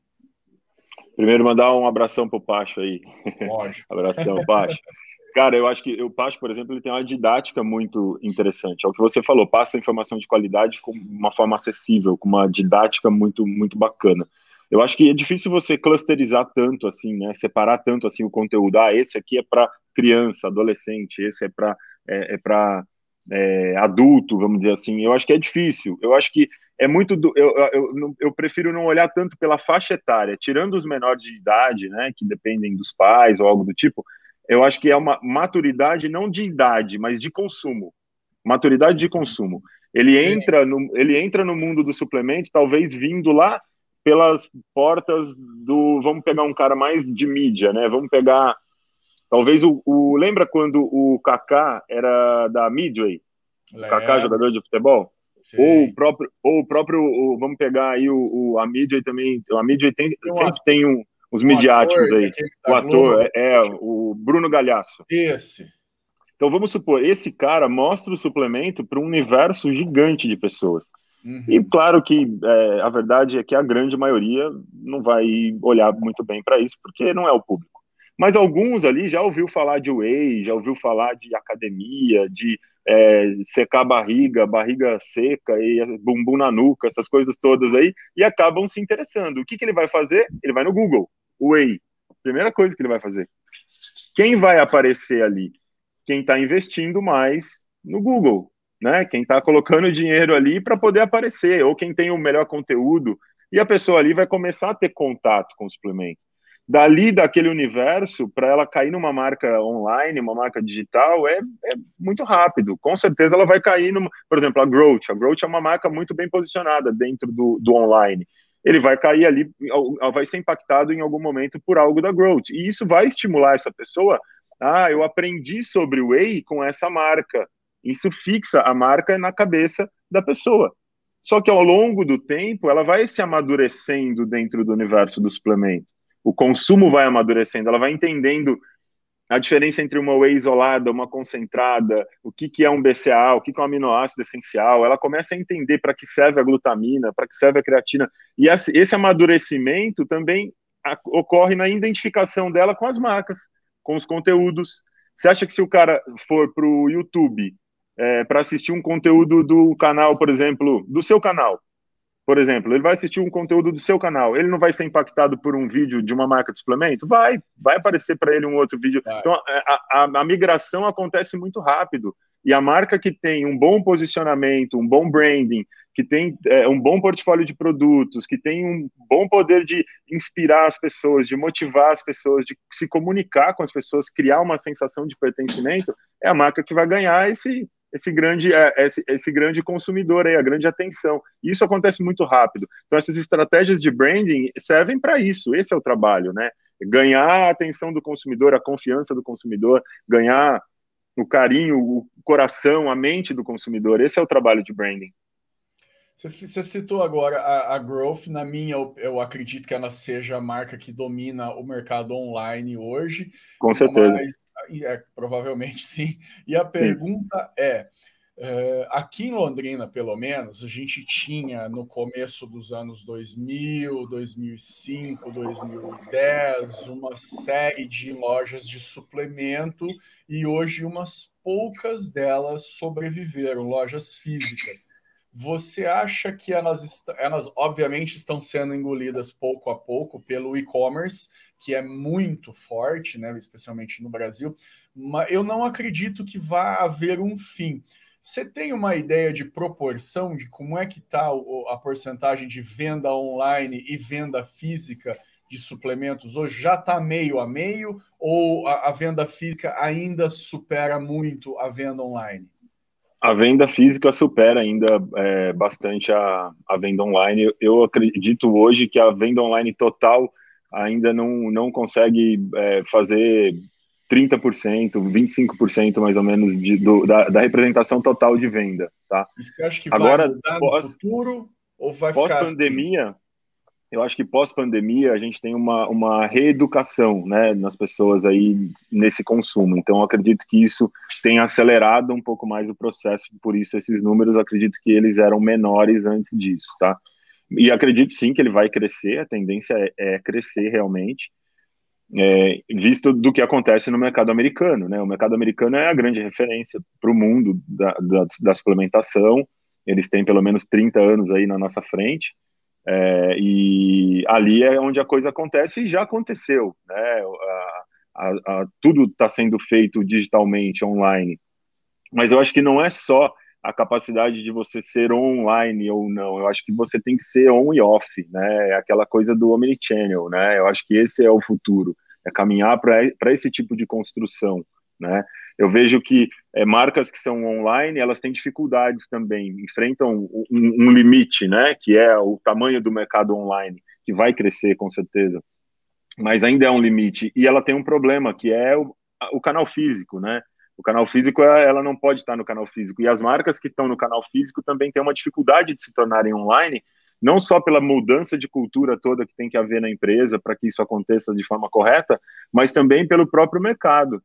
Primeiro, mandar um abração para o Pacho aí. Lógico. abração, Pacho. Cara, eu acho que o Pacho, por exemplo, ele tem uma didática muito interessante. É o que você falou, passa informação de qualidade com uma forma acessível, com uma didática muito, muito bacana. Eu acho que é difícil você clusterizar tanto assim, né? Separar tanto assim o conteúdo. Ah, esse aqui é para criança, adolescente, esse é para é, é para é, adulto, vamos dizer assim. Eu acho que é difícil. Eu acho que é muito. Do, eu, eu, eu prefiro não olhar tanto pela faixa etária, tirando os menores de idade, né? Que dependem dos pais ou algo do tipo. Eu acho que é uma maturidade não de idade, mas de consumo. Maturidade de consumo. Ele entra no, ele entra no mundo do suplemento, talvez vindo lá pelas portas do. Vamos pegar um cara mais de mídia, né? Vamos pegar. Talvez o. o lembra quando o Kaká era da Midway? O Kaká, jogador de futebol? Sim. Ou o próprio. Ou o próprio o, vamos pegar aí o, o, a Midway também. A Midway tem, tem sempre tem um, os um midiáticos ator, aí. O ator é, é o Bruno Galhaço. Esse. Então vamos supor, esse cara mostra o suplemento para um universo gigante de pessoas. Uhum. E claro que é, a verdade é que a grande maioria não vai olhar muito bem para isso, porque não é o público. Mas alguns ali já ouviu falar de whey, já ouviu falar de academia, de é, secar barriga, barriga seca e bumbum na nuca, essas coisas todas aí, e acabam se interessando. O que, que ele vai fazer? Ele vai no Google, whey. Primeira coisa que ele vai fazer. Quem vai aparecer ali? Quem está investindo mais no Google né? Quem está colocando dinheiro ali para poder aparecer, ou quem tem o melhor conteúdo, e a pessoa ali vai começar a ter contato com o suplemento. Dali, daquele universo, para ela cair numa marca online, uma marca digital, é, é muito rápido. Com certeza ela vai cair, numa, por exemplo, a Growth. A Growth é uma marca muito bem posicionada dentro do, do online. Ele vai cair ali, vai ser impactado em algum momento por algo da Growth. E isso vai estimular essa pessoa. Ah, eu aprendi sobre o Whey com essa marca isso fixa a marca na cabeça da pessoa. Só que ao longo do tempo, ela vai se amadurecendo dentro do universo do suplemento. O consumo vai amadurecendo, ela vai entendendo a diferença entre uma whey isolada, uma concentrada, o que, que é um BCA, o que, que é um aminoácido essencial, ela começa a entender para que serve a glutamina, para que serve a creatina, e esse amadurecimento também ocorre na identificação dela com as marcas, com os conteúdos. Você acha que se o cara for para o YouTube é, para assistir um conteúdo do canal, por exemplo, do seu canal, por exemplo, ele vai assistir um conteúdo do seu canal, ele não vai ser impactado por um vídeo de uma marca de suplemento? Vai, vai aparecer para ele um outro vídeo. Vai. Então, a, a, a, migração acontece muito rápido. E a marca que tem um bom posicionamento, um bom branding, que tem é, um bom portfólio de produtos, que tem um bom poder de inspirar as pessoas, de motivar as pessoas, de se comunicar com as pessoas, criar uma sensação de pertencimento, é a marca que vai ganhar esse, esse grande, é, esse, esse grande consumidor aí, a grande atenção. E isso acontece muito rápido. Então, essas estratégias de branding servem para isso. Esse é o trabalho, né? Ganhar a atenção do consumidor, a confiança do consumidor, ganhar o carinho, o coração, a mente do consumidor. Esse é o trabalho de branding. Você, citou agora a, a, Growth, na minha, eu, eu, acredito que ela seja a marca que domina o mercado online hoje. Com certeza. Mas, é, provavelmente sim. E a pergunta sim. é: é, aqui em Londrina, pelo menos, a gente tinha no começo dos anos 2000, 2005, 2010, uma série de lojas de suplemento e hoje umas poucas delas sobreviveram, lojas físicas. Você acha que elas, elas obviamente estão sendo engolidas pouco a pouco pelo e-commerce, que é muito forte, né, especialmente no Brasil, mas eu não acredito que vá haver um fim. Você tem uma ideia de proporção de como é que está a porcentagem de venda online e venda física de suplementos hoje? Já está meio a meio ou a, a venda física ainda supera muito a venda online? A venda física supera ainda é, bastante a, a venda online. Eu acredito hoje que a venda online total ainda não, não consegue é, fazer 30%, 25% mais ou menos de, do, da, da, representação total de venda. Tá? E você acha que Agora, vai mudar pós, no futuro ou vai pós ficar pandemia, assim? eu acho que pós-pandemia a gente tem uma, uma reeducação né, nas pessoas aí nesse consumo. Então, acredito que isso tem acelerado um pouco mais o processo, por isso esses números, acredito que eles eram menores antes disso, tá? E acredito sim que ele vai crescer, a tendência é, é crescer realmente, é, visto do que acontece no mercado americano, né? O mercado americano é a grande referência para o mundo da, da, da suplementação, eles têm pelo menos 30 anos aí na nossa frente, é, e ali é onde a coisa acontece e já aconteceu, né? A, a, a, tudo está sendo feito digitalmente, online. Mas eu acho que não é só a capacidade de você ser online ou não. Eu acho que você tem que ser on e off, né? É aquela coisa do omnichannel, né? Eu acho que esse é o futuro, é caminhar para esse tipo de construção, né? Eu vejo que é, marcas que são online, elas têm dificuldades também, enfrentam um, um, limite, né, que é o tamanho do mercado online, que vai crescer com certeza, mas ainda é um limite. E ela tem um problema, que é o, o canal físico, né? O canal físico, ela não pode estar no canal físico. E as marcas que estão no canal físico também têm uma dificuldade de se tornarem online, não só pela mudança de cultura toda que tem que haver na empresa para que isso aconteça de forma correta, mas também pelo próprio mercado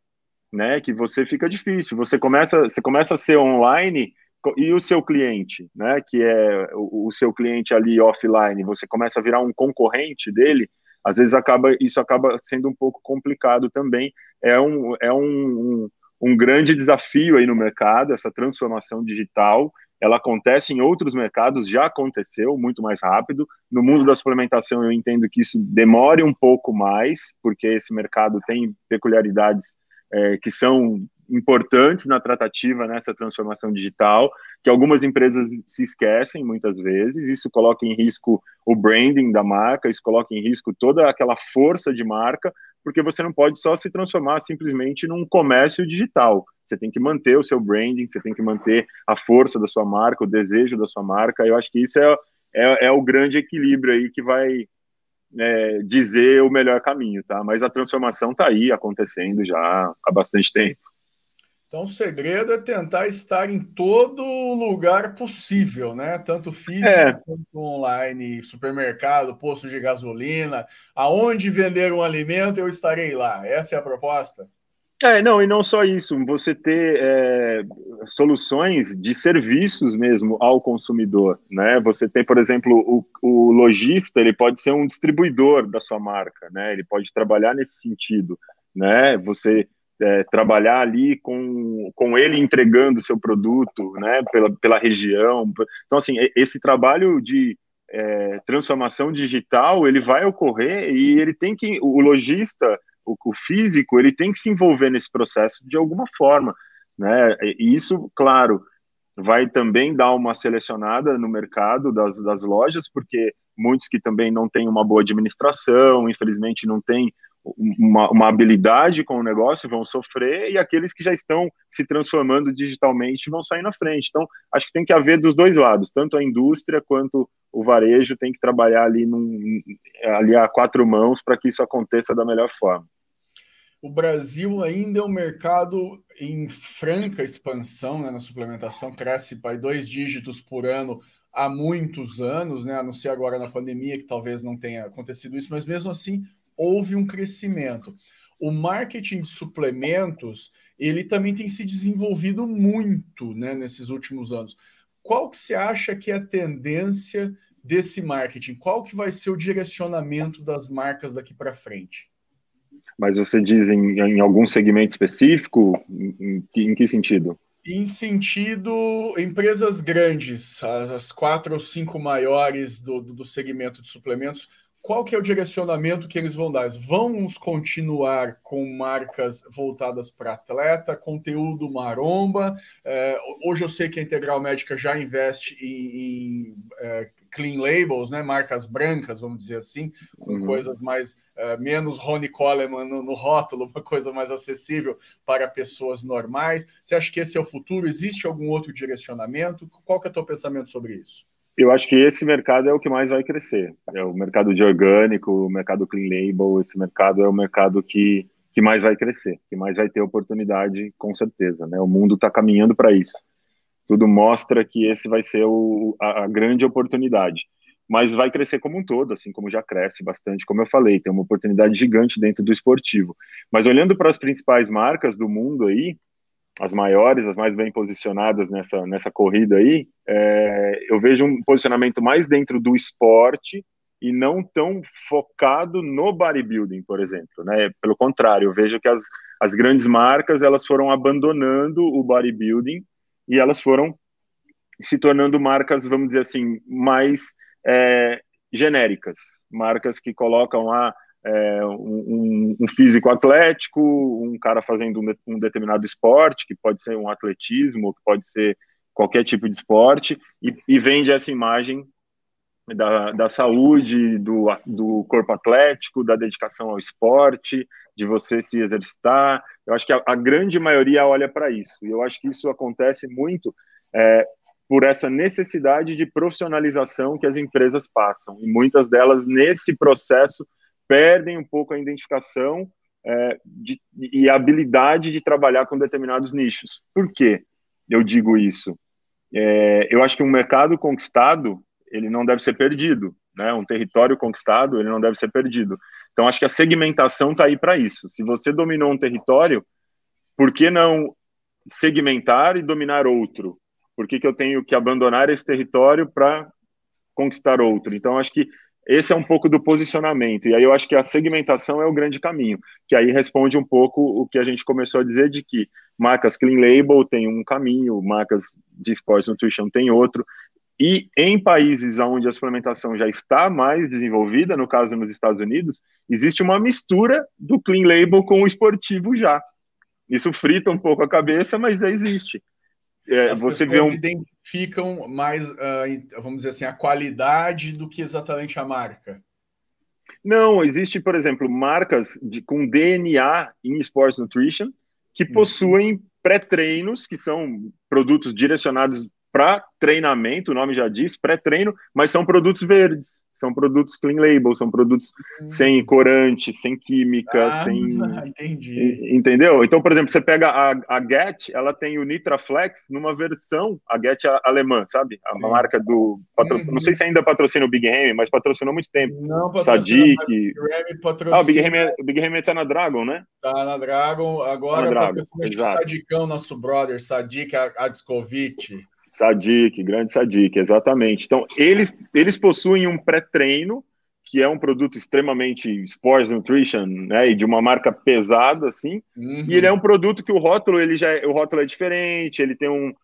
né? Que você fica difícil. Você começa, você começa a ser online e o seu cliente, né? Que é o, o seu cliente ali offline, você começa a virar um concorrente dele. Às vezes acaba isso acaba sendo um pouco complicado também. É um é um, um, um grande desafio aí no mercado essa transformação digital ela acontece em outros mercados, já aconteceu muito mais rápido. No mundo da suplementação, eu entendo que isso demore um pouco mais, porque esse mercado tem peculiaridades é, que são importantes na tratativa nessa transformação digital, que algumas empresas se esquecem muitas vezes, isso coloca em risco o branding da marca, isso coloca em risco toda aquela força de marca, porque você não pode só se transformar simplesmente num comércio digital. Você tem que manter o seu branding, você tem que manter a força da sua marca, o desejo da sua marca. Eu acho que isso é, é, é o grande equilíbrio aí que vai é, dizer o melhor caminho, tá? Mas a transformação está aí acontecendo já há bastante tempo. Então, o segredo é tentar estar em todo lugar possível, né? Tanto físico é. quanto online, supermercado, posto de gasolina, aonde vender um alimento, eu estarei lá. Essa é a proposta? É, não, e não só isso, você ter é, soluções de serviços mesmo ao consumidor, né? Você tem, por exemplo, o, o lojista, ele pode ser um distribuidor da sua marca, né? Ele pode trabalhar nesse sentido, né? Você é, trabalhar ali com, com ele entregando o seu produto, né, pela, pela região. Então, assim, esse trabalho de é, transformação digital, ele vai ocorrer e ele tem que, o lojista, o, o, físico, ele tem que se envolver nesse processo de alguma forma, né, e isso, claro, vai também dar uma selecionada no mercado das, das lojas, porque muitos que também não têm uma boa administração, infelizmente não têm uma, uma, habilidade com o negócio vão sofrer e aqueles que já estão se transformando digitalmente vão sair na frente. Então, acho que tem que haver dos dois lados, tanto a indústria quanto o varejo tem que trabalhar ali, num, ali a quatro mãos para que isso aconteça da melhor forma. O Brasil ainda é um mercado em franca expansão né, na suplementação, cresce para dois dígitos por ano há muitos anos, né? A não ser agora na pandemia, que talvez não tenha acontecido isso, mas mesmo assim houve um crescimento. O marketing de suplementos, ele também tem se desenvolvido muito né, nesses últimos anos. Qual que você acha que é a tendência desse marketing? Qual que vai ser o direcionamento das marcas daqui para frente? Mas você diz em, em algum segmento específico? Em, em, que sentido? Em sentido, empresas grandes, as, as quatro ou cinco maiores do, do segmento de suplementos, qual que é o direcionamento que eles vão dar? Eles vamos continuar com marcas voltadas para atleta, conteúdo maromba. É, hoje eu sei que a Integral Médica já investe em, em é, clean labels, né, marcas brancas, vamos dizer assim, com uhum. coisas mais é, menos Ronnie Coleman no, no, rótulo, uma coisa mais acessível para pessoas normais. Você acha que esse é o futuro? Existe algum outro direcionamento? Qual que é o teu pensamento sobre isso? Eu acho que esse mercado é o que mais vai crescer. É o mercado de orgânico, o mercado clean label, esse mercado é o mercado que, que mais vai crescer, que mais vai ter oportunidade, com certeza. Né? O mundo está caminhando para isso. Tudo mostra que esse vai ser o, a, a grande oportunidade. Mas vai crescer como um todo, assim como já cresce bastante, como eu falei, tem uma oportunidade gigante dentro do esportivo. Mas olhando para as principais marcas do mundo aí, as maiores, as mais bem posicionadas nessa, nessa corrida aí, é, eu vejo um posicionamento mais dentro do esporte e não tão focado no bodybuilding, por exemplo, né? Pelo contrário, eu vejo que as, as grandes marcas elas foram abandonando o bodybuilding e elas foram se tornando marcas, vamos dizer assim, mais é, genéricas, marcas que colocam lá é, um, um, físico atlético, um cara fazendo um, um, determinado esporte, que pode ser um atletismo, que pode ser qualquer tipo de esporte, e, e vende essa imagem da, da saúde, do, do corpo atlético, da dedicação ao esporte, de você se exercitar. Eu acho que a, a grande maioria olha para isso, e eu acho que isso acontece muito é, por essa necessidade de profissionalização que as empresas passam, e muitas delas, nesse processo, perdem um pouco a identificação é, de, e a habilidade de trabalhar com determinados nichos. Por que eu digo isso? É, eu acho que um mercado conquistado ele não deve ser perdido, né? Um território conquistado ele não deve ser perdido. Então acho que a segmentação está aí para isso. Se você dominou um território, por que não segmentar e dominar outro? Por que, que eu tenho que abandonar esse território para conquistar outro? Então acho que esse é um pouco do posicionamento. E aí eu acho que a segmentação é o grande caminho, que aí responde um pouco o que a gente começou a dizer de que marcas clean label tem um caminho, marcas de sports nutrition tem outro. E em países onde a suplementação já está mais desenvolvida, no caso nos Estados Unidos, existe uma mistura do clean label com o esportivo já. Isso frita um pouco a cabeça, mas existe. É, você vê um... identificam mais, uh, vamos dizer assim, a qualidade do que exatamente a marca. Não, existe, por exemplo, marcas de, com DNA em Sports Nutrition que uhum. possuem pré-treinos, que são produtos direcionados para treinamento, o nome já diz, pré-treino, mas são produtos verdes, São produtos clean label, são produtos hum. sem corante, sem química, ah, sem. Entendi. Entendeu? Então, por exemplo, você pega a, a Get, ela tem o Nitraflex numa versão, a Get alemã, sabe? A uhum. marca do. Patro... Uhum. Não sei se ainda patrocina o Big Ham, mas patrocinou muito tempo. Não patrocina. Sadik. Ah, o Big Ham, é, o Big Ham tá na Dragon, né? Tá na Dragon. Agora tá Dragon, patrocina o Sadicão, nosso brother, Sadik Adskovic. Sadik, grande Sadik, exatamente. Então, eles, eles possuem um pré-treino, que é um produto extremamente sports nutrition, né, e de uma marca pesada, assim, uhum. e ele é um produto que o rótulo, ele já é, o rótulo é diferente, ele tem um,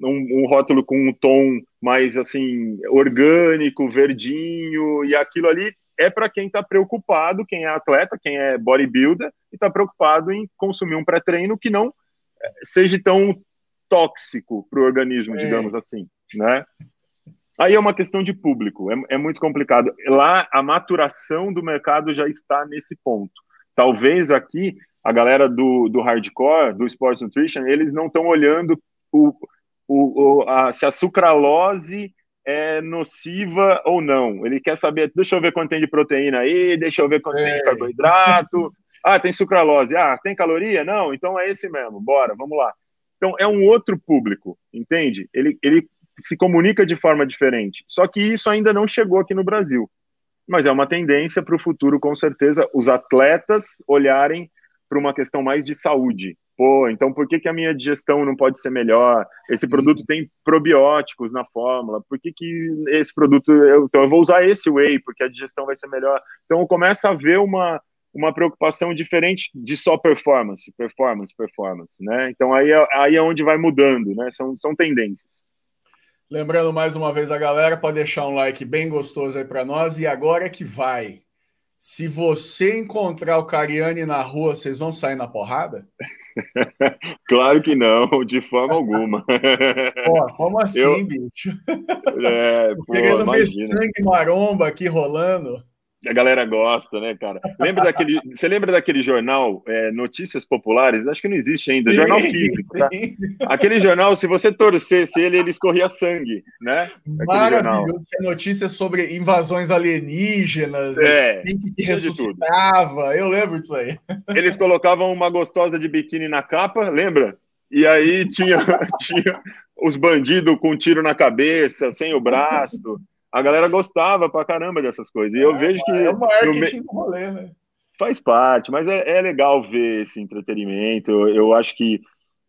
um, um, rótulo com um tom mais, assim, orgânico, verdinho, e aquilo ali é para quem está preocupado, quem é atleta, quem é bodybuilder, e está preocupado em consumir um pré-treino que não eh, seja tão tóxico para o organismo, digamos assim, né? Aí é uma questão de público, é, é, muito complicado. Lá a maturação do mercado já está nesse ponto. Talvez aqui a galera do, do hardcore, do sports nutrition, eles não estão olhando o, o, o a, se a sucralose é nociva ou não. Ele quer saber, deixa eu ver quanto tem de proteína aí, deixa eu ver quanto é. tem de carboidrato. Ah, tem sucralose. Ah, tem caloria? Não, então é esse mesmo. Bora, vamos lá. Então, é um outro público, entende? Ele, ele se comunica de forma diferente. Só que isso ainda não chegou aqui no Brasil. Mas é uma tendência para o futuro, com certeza, os atletas olharem para uma questão mais de saúde. Pô, então por que, que a minha digestão não pode ser melhor? Esse produto tem probióticos na fórmula. Por que, que esse produto. Eu, então eu vou usar esse whey, porque a digestão vai ser melhor. Então começa a ver uma, uma preocupação diferente de só performance, performance, performance, né? Então aí, é, aí é onde vai mudando, né? São, são tendências. Lembrando mais uma vez a galera para deixar um like bem gostoso aí para nós e agora que vai. Se você encontrar o Cariani na rua, vocês vão sair na porrada? claro que não, de forma alguma. Pô, como assim, Eu... bicho? É, pô, querendo imagina. ver sangue maromba aqui rolando a galera gosta, né, cara? Lembra daquele, você lembra daquele jornal é, Notícias Populares? Acho que não existe ainda, sim, jornal físico, tá? Aquele jornal, se você torcesse ele, ele escorria sangue, né? Maravilhoso. Notícias sobre invasões alienígenas, é, que ressuscitava. Eu lembro disso aí. Eles colocavam uma gostosa de biquíni na capa, lembra? E aí tinha, tinha os bandidos com um tiro na cabeça, sem o braço a galera gostava pra caramba dessas coisas. E eu é, vejo que. É o marketing do rolê, né? Faz parte, mas é, é legal ver esse entretenimento. Eu, eu acho que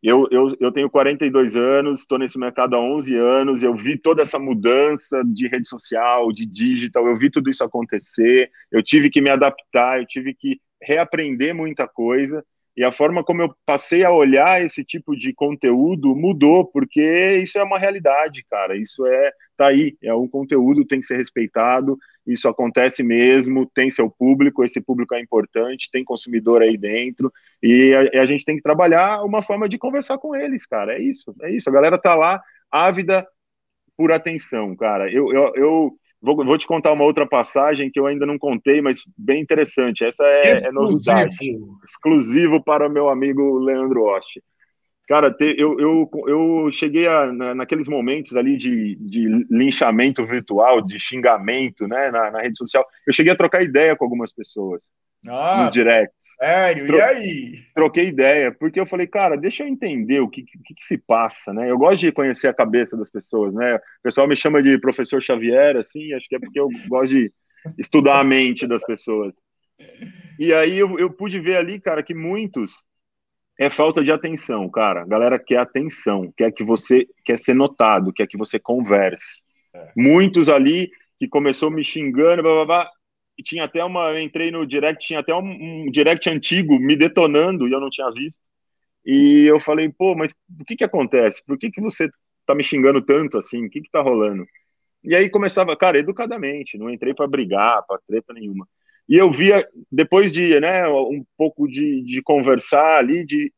eu, eu, eu tenho 42 anos, estou nesse mercado há 11 anos, eu vi toda essa mudança de rede social, de digital, eu vi tudo isso acontecer, eu tive que me adaptar, eu tive que reaprender muita coisa, e a forma como eu passei a olhar esse tipo de conteúdo mudou, porque isso é uma realidade, cara. Isso é tá aí, é um conteúdo tem que ser respeitado. Isso acontece mesmo, tem seu público, esse público é importante, tem consumidor aí dentro, e a, a gente tem que trabalhar uma forma de conversar com eles, cara. É isso, é isso. A galera tá lá ávida por atenção, cara. Eu, eu, eu Vou, vou, te contar uma outra passagem que eu ainda não contei, mas bem interessante. Essa é, é novidade. Exclusivo para o meu amigo Leandro Oste. Cara, te, eu, eu, eu cheguei a, na, naqueles momentos ali de, de linchamento virtual, de xingamento né, na, na rede social, eu cheguei a trocar ideia com algumas pessoas. Nossa, nos directs. Sério? Tro e aí? Troquei ideia, porque eu falei, cara, deixa eu entender o que, que, que, se passa, né? Eu gosto de conhecer a cabeça das pessoas, né? O pessoal me chama de professor Xavier, assim, acho que é porque eu gosto de estudar a mente das pessoas. E aí eu, eu pude ver ali, cara, que muitos é falta de atenção, cara. A galera quer atenção, quer que você quer ser notado, quer que você converse. É. Muitos ali que começou me xingando, blá, blá, blá, e tinha até uma. Eu entrei no direct, tinha até um, um, direct antigo me detonando e eu não tinha visto. E eu falei, pô, mas o que que acontece? Por que que você tá me xingando tanto assim? O que que tá rolando? E aí começava, cara, educadamente, não entrei para brigar, para treta nenhuma. E eu via, depois de né, um pouco de, de conversar ali, de,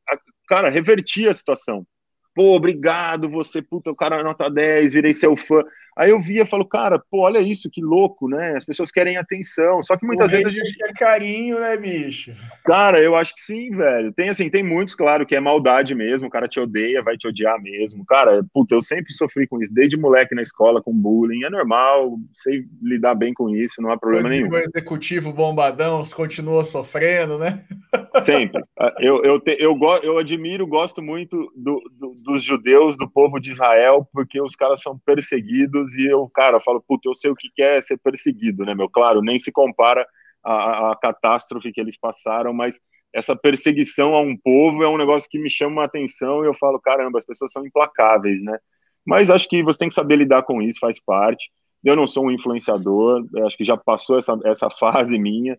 cara, revertir a situação. Pô, obrigado, você, puta, o cara nota 10, virei seu fã. Aí eu via e falo, cara, pô, olha isso, que louco, né? As pessoas querem atenção. Só que muitas vezes a gente. quer carinho, né, bicho? Cara, eu acho que sim, velho. Tem assim, tem muitos, claro, que é maldade mesmo. O cara te odeia, vai te odiar mesmo. Cara, puta, eu sempre sofri com isso, desde moleque na escola, com bullying. É normal, sei lidar bem com isso, não há problema nenhum. O executivo bombadão continua sofrendo, né? Sempre. Ah, eu, eu, te, eu, eu admiro, gosto muito do, do, dos judeus, do povo de Israel, porque os caras são perseguidos e eu, cara, falo, puta, eu sei o que é ser perseguido, né, meu? Claro, nem se compara à, à catástrofe que eles passaram, mas essa perseguição a um povo é um negócio que me chama a atenção e eu falo, caramba, as pessoas são implacáveis, né? Mas acho que você tem que saber lidar com isso, faz parte. Eu não sou um influenciador, acho que já passou essa, essa fase minha.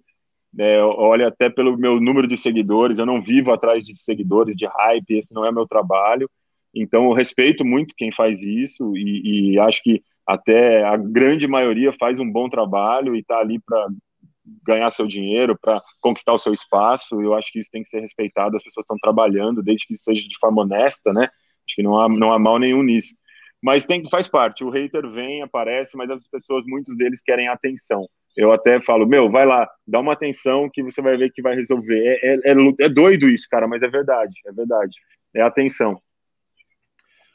É, olha, até pelo meu número de seguidores, eu não vivo atrás de seguidores, de hype, esse não é meu trabalho. Então, eu respeito muito quem faz isso e, e acho que até a grande maioria faz um bom trabalho e está ali para ganhar seu dinheiro, para conquistar o seu espaço. Eu acho que isso tem que ser respeitado. As pessoas estão trabalhando, desde que seja de forma honesta, né? Acho que não há, não há mal nenhum nisso. Mas tem faz parte. O hater vem, aparece, mas as pessoas, muitos deles querem atenção. Eu até falo, meu, vai lá, dá uma atenção que você vai ver que vai resolver. É, é, é, é doido isso, cara, mas é verdade, é verdade. É atenção.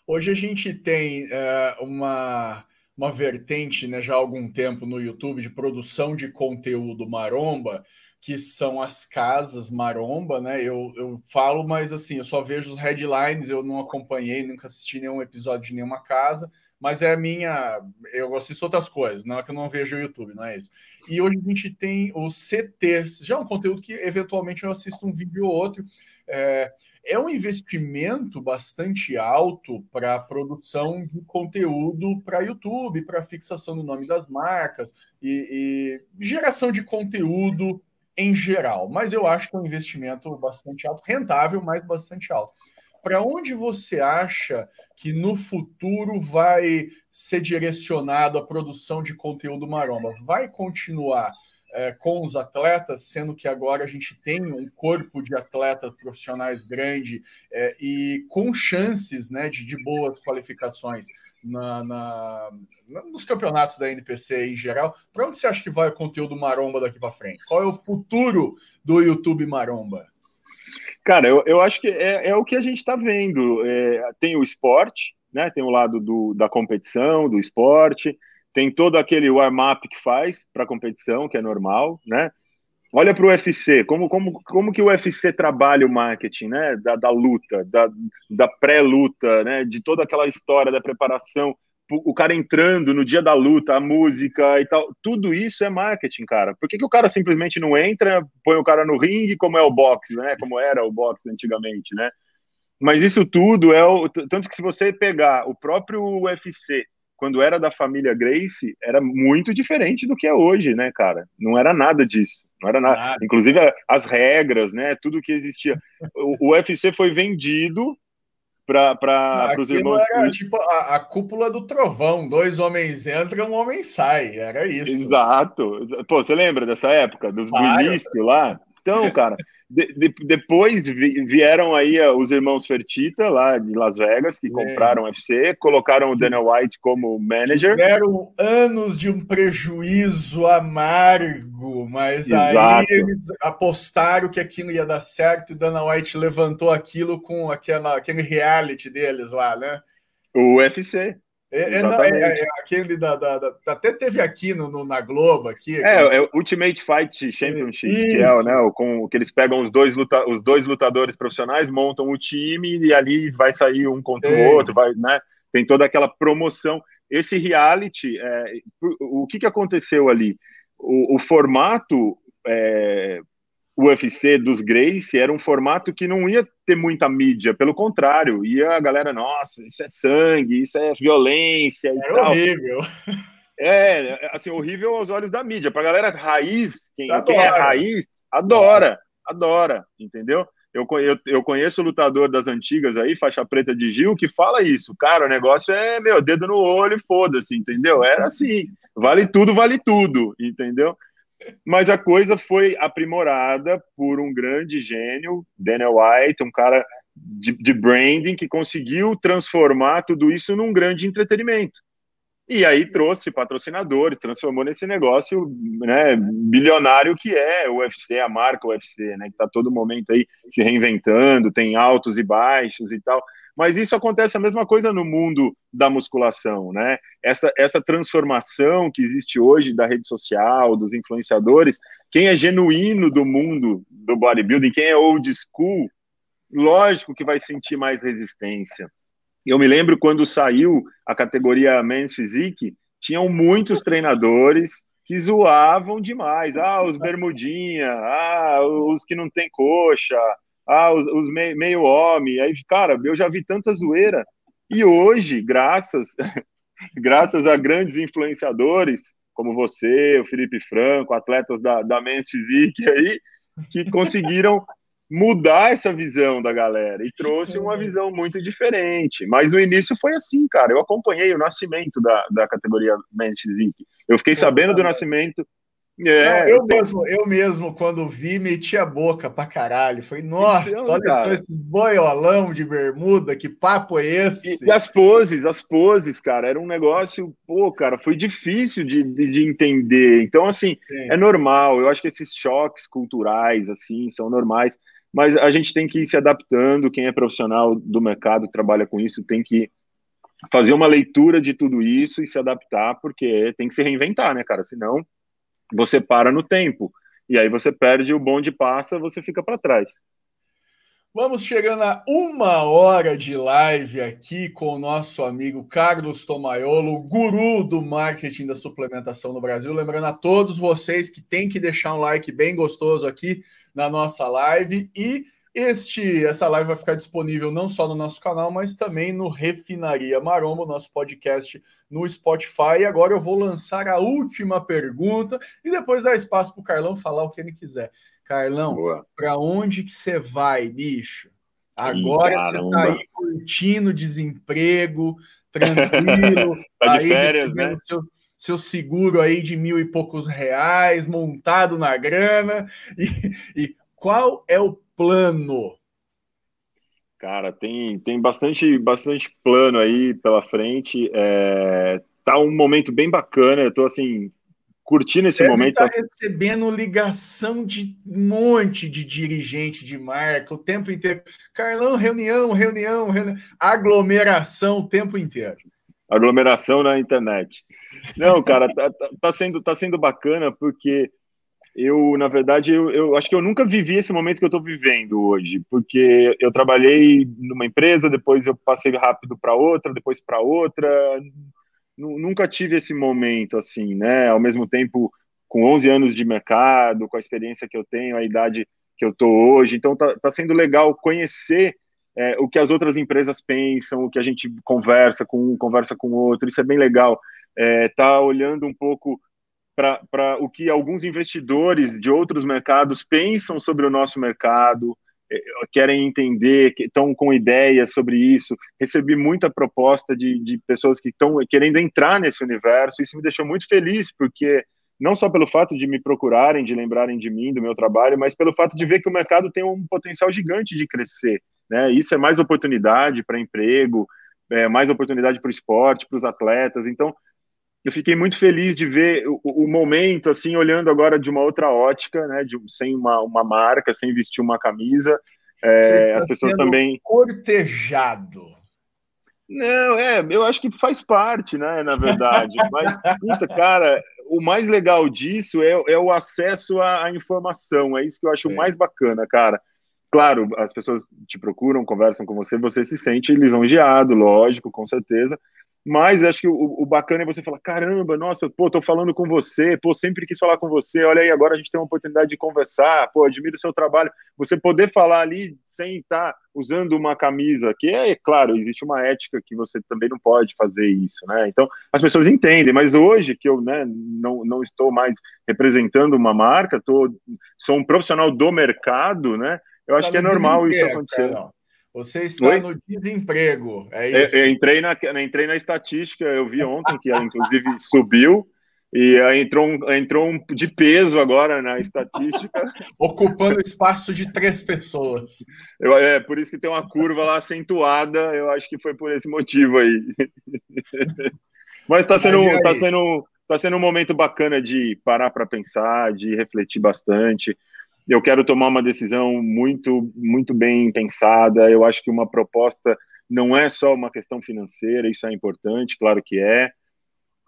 Hoje a gente tem é, uma uma vertente né, já há algum tempo no YouTube de produção de conteúdo maromba, que são as casas maromba, né? Eu, eu falo, mas assim, eu só vejo os headlines, eu não acompanhei, nunca assisti nenhum episódio de nenhuma casa, mas é a minha. Eu assisto outras coisas, não é que eu não vejo o YouTube, não é isso. E hoje a gente tem os CTs, já é um conteúdo que eventualmente eu assisto um vídeo ou outro. É, é um investimento bastante alto para a produção de conteúdo para YouTube, para fixação do nome das marcas e, e, geração de conteúdo em geral. Mas eu acho que é um investimento bastante alto, rentável, mas bastante alto. Para onde você acha que no futuro vai ser direcionado a produção de conteúdo maromba? Vai continuar é, com os atletas, sendo que agora a gente tem um corpo de atletas profissionais grande é, e com chances né, de, de boas qualificações na, na, nos campeonatos da NPC em geral. Para onde você acha que vai o conteúdo maromba daqui para frente? Qual é o futuro do YouTube maromba? Cara, eu, eu acho que é, é o que a gente está vendo. É, tem o esporte, né? Tem o lado do, da competição, do esporte tem todo aquele warm-up que faz para competição, que é normal, né? Olha para o UFC, como, como, como que o UFC trabalha o marketing, né? Da, da luta, da, da pré-luta, né? De toda aquela história da preparação, o cara entrando no dia da luta, a música e tal, tudo isso é marketing, cara. Por que, que o cara simplesmente não entra, põe o cara no ringue, como é o boxe, né? Como era o boxe antigamente, né? Mas isso tudo é o. Tanto que se você pegar o próprio UFC quando era da família Grace, era muito diferente do que é hoje, né, cara? Não era nada disso. Não era nada. Inclusive as regras, né? Tudo que existia. O, o UFC foi vendido para os irmãos. Era tipo a, a, cúpula do trovão: dois homens entram, um homem sai. Era isso. Exato. Pô, você lembra dessa época, do, do início lá? Então, cara. De, de, depois vieram aí uh, os irmãos Fertita, lá de Las Vegas, que é. compraram o UFC, colocaram o Dana White como manager. Tiveram anos de um prejuízo amargo, mas Exato. aí eles apostaram que aquilo ia dar certo e Dana White levantou aquilo com aquela, aquele reality deles lá, né? O UFC. É, é, não, é, é, é, aquele da, da, da, Até teve aqui no, no na Globo. Aqui, é, é Ultimate Fight Championship, que é né, com, que eles pegam os dois, luta, os dois lutadores profissionais, montam o time e ali vai sair um contra o outro, vai, né? Tem toda aquela promoção. Esse reality, é, o que, que aconteceu ali? O, o formato é, UFC dos Grace era um formato que não ia ter muita mídia, pelo contrário, ia a galera, nossa, isso é sangue, isso é violência e era tal. horrível. É, assim, horrível aos olhos da mídia. Pra galera raiz, quem, quem é raiz, adora, adora, entendeu? Eu, eu, eu conheço o lutador das antigas aí, faixa preta de Gil, que fala isso. Cara, o negócio é, meu, dedo no olho e foda-se, entendeu? Era assim, vale tudo, vale tudo, entendeu? Mas a coisa foi aprimorada por um grande gênio, Daniel White, um cara de, de branding que conseguiu transformar tudo isso num grande entretenimento. E aí trouxe patrocinadores, transformou nesse negócio né, bilionário que é o UFC, a marca UFC, né? Que está todo momento aí se reinventando, tem altos e baixos e tal. Mas isso acontece a mesma coisa no mundo da musculação, né? Essa, essa transformação que existe hoje da rede social, dos influenciadores, quem é genuíno do mundo do bodybuilding, quem é old school, lógico que vai sentir mais resistência. Eu me lembro quando saiu a categoria Men's Physique, tinham muitos treinadores que zoavam demais. Ah, os bermudinha, ah, os que não tem coxa, ah, os, os meio, meio homem. Aí, cara, eu já vi tanta zoeira. E hoje, graças, graças a grandes influenciadores como você, o Felipe Franco, atletas da, da Men's Physique aí, que conseguiram mudar essa visão da galera e trouxe uma visão muito diferente. Mas no início foi assim, cara. Eu acompanhei o nascimento da, da categoria Men's Physique. Eu fiquei sabendo do nascimento é, não, eu mesmo, eu mesmo, quando vi, meti a boca pra caralho. Foi, nossa, então, olha cara. só esse boiolão de bermuda, que papo é esse? E, e, as poses, as poses, cara, era um negócio, pô, cara, foi difícil de, de, de entender. Então, assim, Sim. é normal. Eu acho que esses choques culturais, assim, são normais, mas a gente tem que ir se adaptando. Quem é profissional do mercado, trabalha com isso, tem que fazer uma leitura de tudo isso e se adaptar, porque tem que se reinventar, né, cara? Senão você para no tempo. E aí você perde o bonde passa, você fica para trás. Vamos chegando a uma hora de live aqui com o nosso amigo Carlos Tomaiolo, guru do marketing da suplementação no Brasil. Lembrando a todos vocês que tem que deixar um like bem gostoso aqui na nossa live e este, essa live vai ficar disponível não só no nosso canal, mas também no Refinaria Maromba, nosso podcast no Spotify. E agora eu vou lançar a última pergunta e depois dar espaço para o Carlão falar o que ele quiser. Carlão, para onde que você vai, bicho? Agora você está aí curtindo desemprego, tranquilo. tá de férias, né? Seu, seu seguro aí de mil e poucos reais, montado na grana. E, e qual é o plano? Cara, tem, tem bastante, bastante plano aí pela frente. É, tá um momento bem bacana. Eu tô assim, curtindo esse Deve momento. Tá recebendo ligação de um monte de dirigente de marca o tempo inteiro. Carlão, reunião, reunião, reunião. aglomeração o tempo inteiro. Aglomeração na internet. Não, cara, tá, tá, tá, sendo, tá sendo bacana porque eu, na verdade, eu, eu, acho que eu nunca vivi esse momento que eu estou vivendo hoje, porque eu trabalhei numa empresa, depois eu passei rápido para outra, depois para outra, nunca tive esse momento assim, né? Ao mesmo tempo, com 11 anos de mercado, com a experiência que eu tenho, a idade que eu tô hoje, então tá, tá sendo legal conhecer é, o que as outras empresas pensam, o que a gente conversa com um, conversa com o outro, isso é bem legal. É, tá olhando um pouco para o que alguns investidores de outros mercados pensam sobre o nosso mercado, eh, querem entender, estão com ideias sobre isso. Recebi muita proposta de, de pessoas que estão querendo entrar nesse universo. Isso me deixou muito feliz, porque não só pelo fato de me procurarem, de lembrarem de mim, do meu trabalho, mas pelo fato de ver que o mercado tem um potencial gigante de crescer. Né? Isso é mais oportunidade para emprego, é mais oportunidade para o esporte, para os atletas. Então, eu fiquei muito feliz de ver o, o, momento, assim, olhando agora de uma outra ótica, né, de, sem uma, uma marca, sem vestir uma camisa. É, as pessoas também. Cortejado. Não, é, eu acho que faz parte, né, na verdade. Mas, puta, cara, o mais legal disso é, é o acesso à, à, informação. É isso que eu acho é. mais bacana, cara. Claro, as pessoas te procuram, conversam com você, você se sente lisonjeado, lógico, com certeza. Mas acho que o, o, bacana é você falar: caramba, nossa, pô, tô falando com você, pô, sempre quis falar com você, olha aí, agora a gente tem uma oportunidade de conversar, pô, admiro o seu trabalho. Você poder falar ali sem estar tá usando uma camisa, que é, é, claro, existe uma ética que você também não pode fazer isso, né? Então, as pessoas entendem, mas hoje que eu né, não, não estou mais representando uma marca, tô, sou um profissional do mercado, né? Eu acho que é normal isso acontecer. Cara, você está Oi? no desemprego, é isso? Eu, eu, entrei, na, entrei na estatística, eu vi ontem que ela, inclusive, subiu, e entrou um, entrou um de peso agora na estatística. Ocupando espaço de três pessoas. Eu, é, por isso que tem uma curva lá acentuada, eu acho que foi por esse motivo aí. Mas está sendo, tá sendo, tá sendo um momento bacana de parar para pensar, de refletir bastante. Eu quero tomar uma decisão muito, muito bem pensada. Eu acho que uma proposta não é só uma questão financeira, isso é importante, claro que é,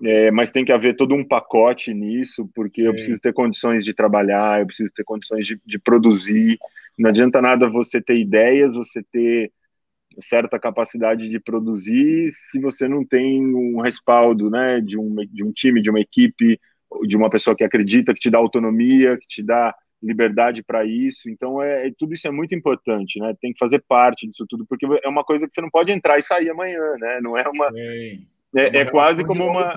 é mas tem que haver todo um pacote nisso, porque Sim. eu preciso ter condições de trabalhar, eu preciso ter condições de, de produzir. Não adianta nada você ter ideias, você ter certa capacidade de produzir se você não tem um respaldo né, de, um, de um time, de uma equipe, de uma pessoa que acredita, que te dá autonomia, que te dá liberdade para isso. Então, é, tudo isso é muito importante, né? Tem que fazer parte disso tudo, porque é uma coisa que você não pode entrar e sair amanhã, né? Não é uma. É, é, é quase como uma.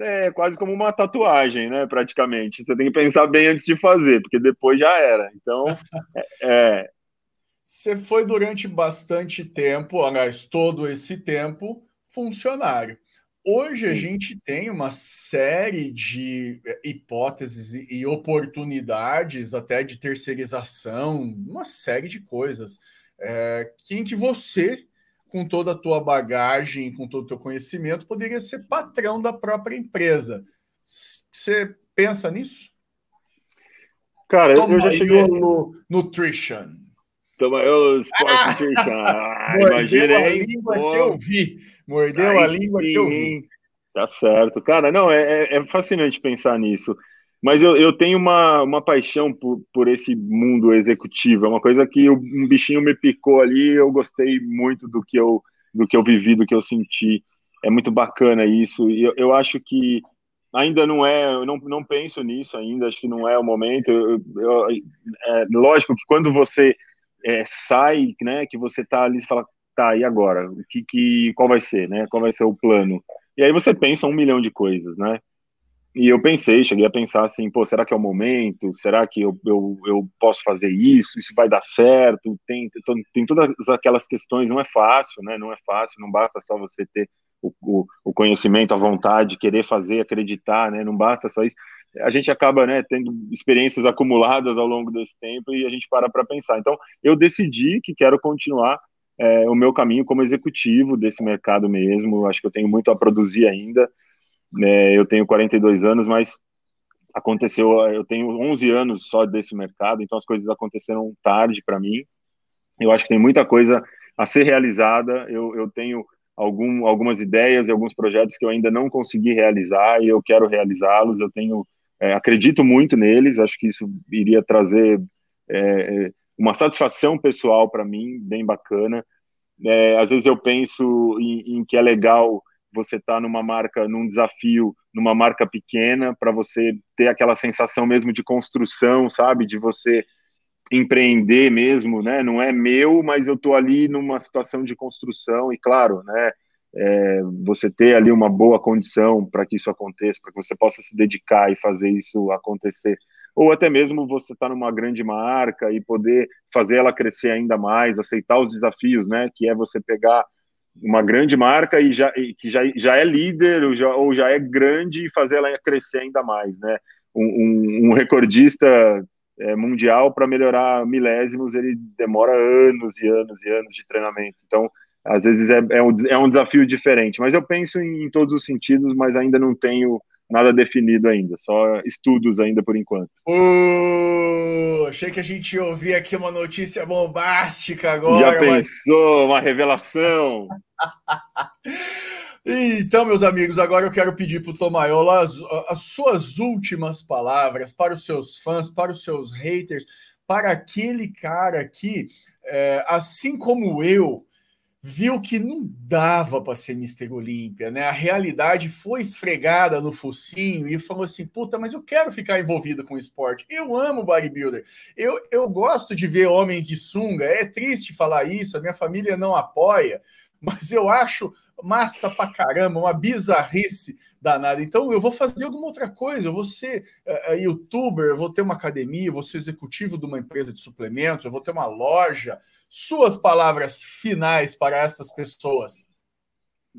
É quase como uma tatuagem, né? Praticamente. Você tem que pensar bem antes de fazer, porque depois já era. Então, é, é você foi durante bastante tempo, aliás, todo esse tempo, funcionário. Hoje Sim. a gente tem uma série de eh, hipóteses e oportunidades, até de terceirização, uma série de coisas, é, que em que você, com toda a tua bagagem, com todo o teu conhecimento, poderia ser patrão da própria empresa. Você pensa nisso? Cara, Toma eu já cheguei no Nutrition. Toma eu Sport Nutrition. Ah, imagina, língua que eu vi. Mordeu a língua sim, que eu vi. Tá certo. Cara, não, é, é, é fascinante pensar nisso. Mas eu, eu tenho uma, uma paixão por, por esse mundo executivo. É uma coisa que um bichinho me picou ali. Eu gostei muito do que eu, do que eu vivi, do que eu senti. É muito bacana isso. E eu, eu acho que ainda não é, eu não, não penso nisso ainda, acho que não é o momento. Eu, eu, é, lógico que quando você é, sai, né, que você tá ali e fala, tá, e agora? O que, que, qual vai ser, né? Qual vai ser o plano? E aí você pensa um milhão de coisas, né? E eu pensei, cheguei a pensar assim, pô, será que é o momento? Será que eu, eu, eu posso fazer isso? Isso vai dar certo? Tem, tem, tem todas aquelas questões, não é fácil, né? Não é fácil, não basta só você ter o, o, o conhecimento, a vontade, querer fazer, acreditar, né? Não basta só isso a gente acaba né, tendo experiências acumuladas ao longo desse tempo e a gente para para pensar. Então, eu decidi que quero continuar é, o meu caminho como executivo desse mercado mesmo. Acho que eu tenho muito a produzir ainda. É, eu tenho 42 anos, mas aconteceu, eu tenho 11 anos só desse mercado, então as coisas aconteceram tarde para mim. Eu acho que tem muita coisa a ser realizada. Eu, eu tenho algum, algumas ideias e alguns projetos que eu ainda não consegui realizar e eu quero realizá-los. Eu tenho é, acredito muito neles, acho que isso iria trazer é, é uma satisfação pessoal para mim, bem bacana. É, às vezes eu penso em, em que é legal você estar tá numa marca, num desafio, numa marca pequena, para você ter aquela sensação mesmo de construção, sabe? De você empreender mesmo, né? Não é meu, mas eu estou ali numa situação de construção e claro, né? é, você ter ali uma boa condição para que isso aconteça, para que você possa se dedicar e fazer isso acontecer. Ou até mesmo você estar tá numa grande marca e poder fazer ela crescer ainda mais, aceitar os desafios, né? Que é você pegar uma grande marca e já e que já, já é líder ou já, ou já é grande e fazer ela crescer ainda mais, né? Um, um, um recordista é, mundial para melhorar milésimos ele demora anos e anos e anos de treinamento. Então às vezes é, é, um, é um desafio diferente. Mas eu penso em, em todos os sentidos, mas ainda não tenho nada definido ainda, só estudos ainda por enquanto. Uh, achei que a gente ia ouvir aqui uma notícia bombástica agora. Já pensou, mas... uma revelação? então, meus amigos, agora eu quero pedir para o Tomaiola as, as suas últimas palavras para os seus fãs, para os seus haters, para aquele cara que, é, assim como eu, viu que não dava para ser Mister Olímpia, né? A realidade foi esfregada no focinho e falou assim: puta, mas eu quero ficar envolvido com o esporte. Eu amo bodybuilder. Eu, eu gosto de ver homens de sunga. É triste falar isso, a minha família não apoia, mas eu acho massa pra caramba, uma bizarrice danada. Então eu vou fazer alguma outra coisa, eu vou ser uh, youtuber, eu vou ter uma academia, eu vou ser executivo de uma empresa de suplementos, eu vou ter uma loja suas palavras finais para essas pessoas.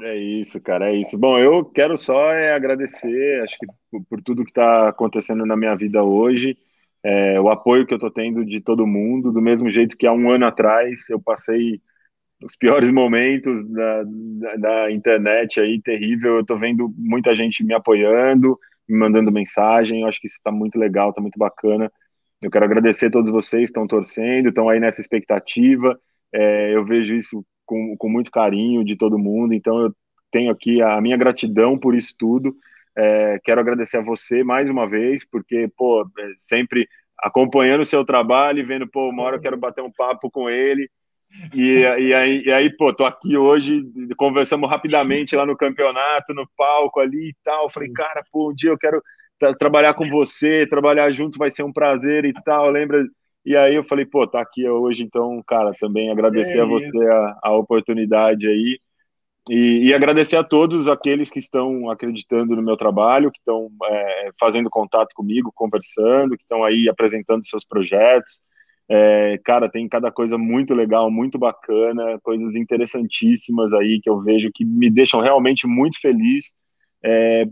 É isso, cara, é isso. Bom, eu quero só é, agradecer, acho que por, tudo que está acontecendo na minha vida hoje, é, o apoio que eu estou tendo de todo mundo, do mesmo jeito que há um ano atrás eu passei os piores momentos da, da, da, internet aí, terrível. Eu tô vendo muita gente me apoiando, me mandando mensagem. Eu acho que isso está muito legal, está muito bacana. Eu quero agradecer a todos vocês que estão torcendo, estão aí nessa expectativa. É, eu vejo isso com, com muito carinho de todo mundo, então eu tenho aqui a minha gratidão por isso tudo. É, quero agradecer a você mais uma vez, porque, pô, é, sempre acompanhando o seu trabalho e vendo, pô, uma hora eu quero bater um papo com ele. E, e, aí, e aí, pô, tô aqui hoje, conversamos rapidamente lá no campeonato, no palco ali e tal. Falei, cara, pô, um dia eu quero trabalhar com você, trabalhar junto vai ser um prazer e tal. Lembra? E aí eu falei, pô, tá aqui hoje, então, cara, também agradecer é a você a, a oportunidade aí. E, e, agradecer a todos aqueles que estão acreditando no meu trabalho, que estão é, fazendo contato comigo, conversando, que estão aí apresentando seus projetos. É, cara, tem cada coisa muito legal, muito bacana, coisas interessantíssimas aí que eu vejo que me deixam realmente muito feliz é,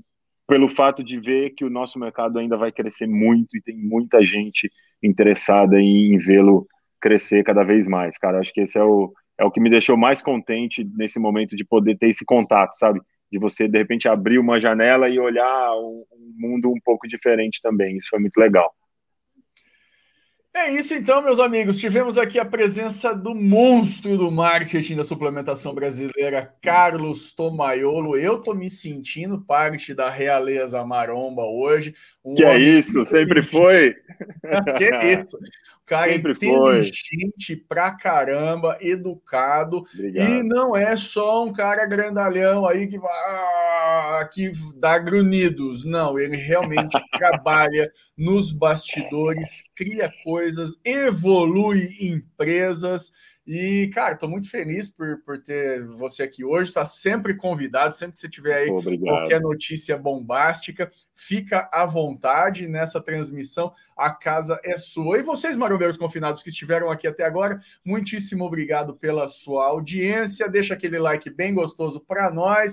pelo fato de ver que o nosso mercado ainda vai crescer muito e tem muita gente interessada em, vê-lo crescer cada vez mais, cara. Acho que esse é o, é o que me deixou mais contente nesse momento de poder ter esse contato, sabe? De você, de repente, abrir uma janela e olhar um, um mundo um pouco diferente também. Isso foi muito legal. É isso então, meus amigos. Tivemos aqui a presença do monstro do marketing da suplementação brasileira, Carlos Tomaiolo. Eu tô me sentindo parte da realeza maromba hoje. Um que é isso, sempre foi. que é isso. Cara Sempre inteligente foi. pra caramba, educado. Obrigado. E não é só um cara grandalhão aí que vai ah, que dá grunhidos. Não, ele realmente trabalha nos bastidores, cria coisas, evolui empresas. E, cara, estou muito feliz por, por ter você aqui hoje. Está sempre convidado, sempre que você tiver aí Obrigado. qualquer notícia bombástica, fica à vontade nessa transmissão. A casa é sua. E vocês, marombeiros confinados que estiveram aqui até agora, muitíssimo obrigado pela sua audiência. Deixa aquele like bem gostoso para nós.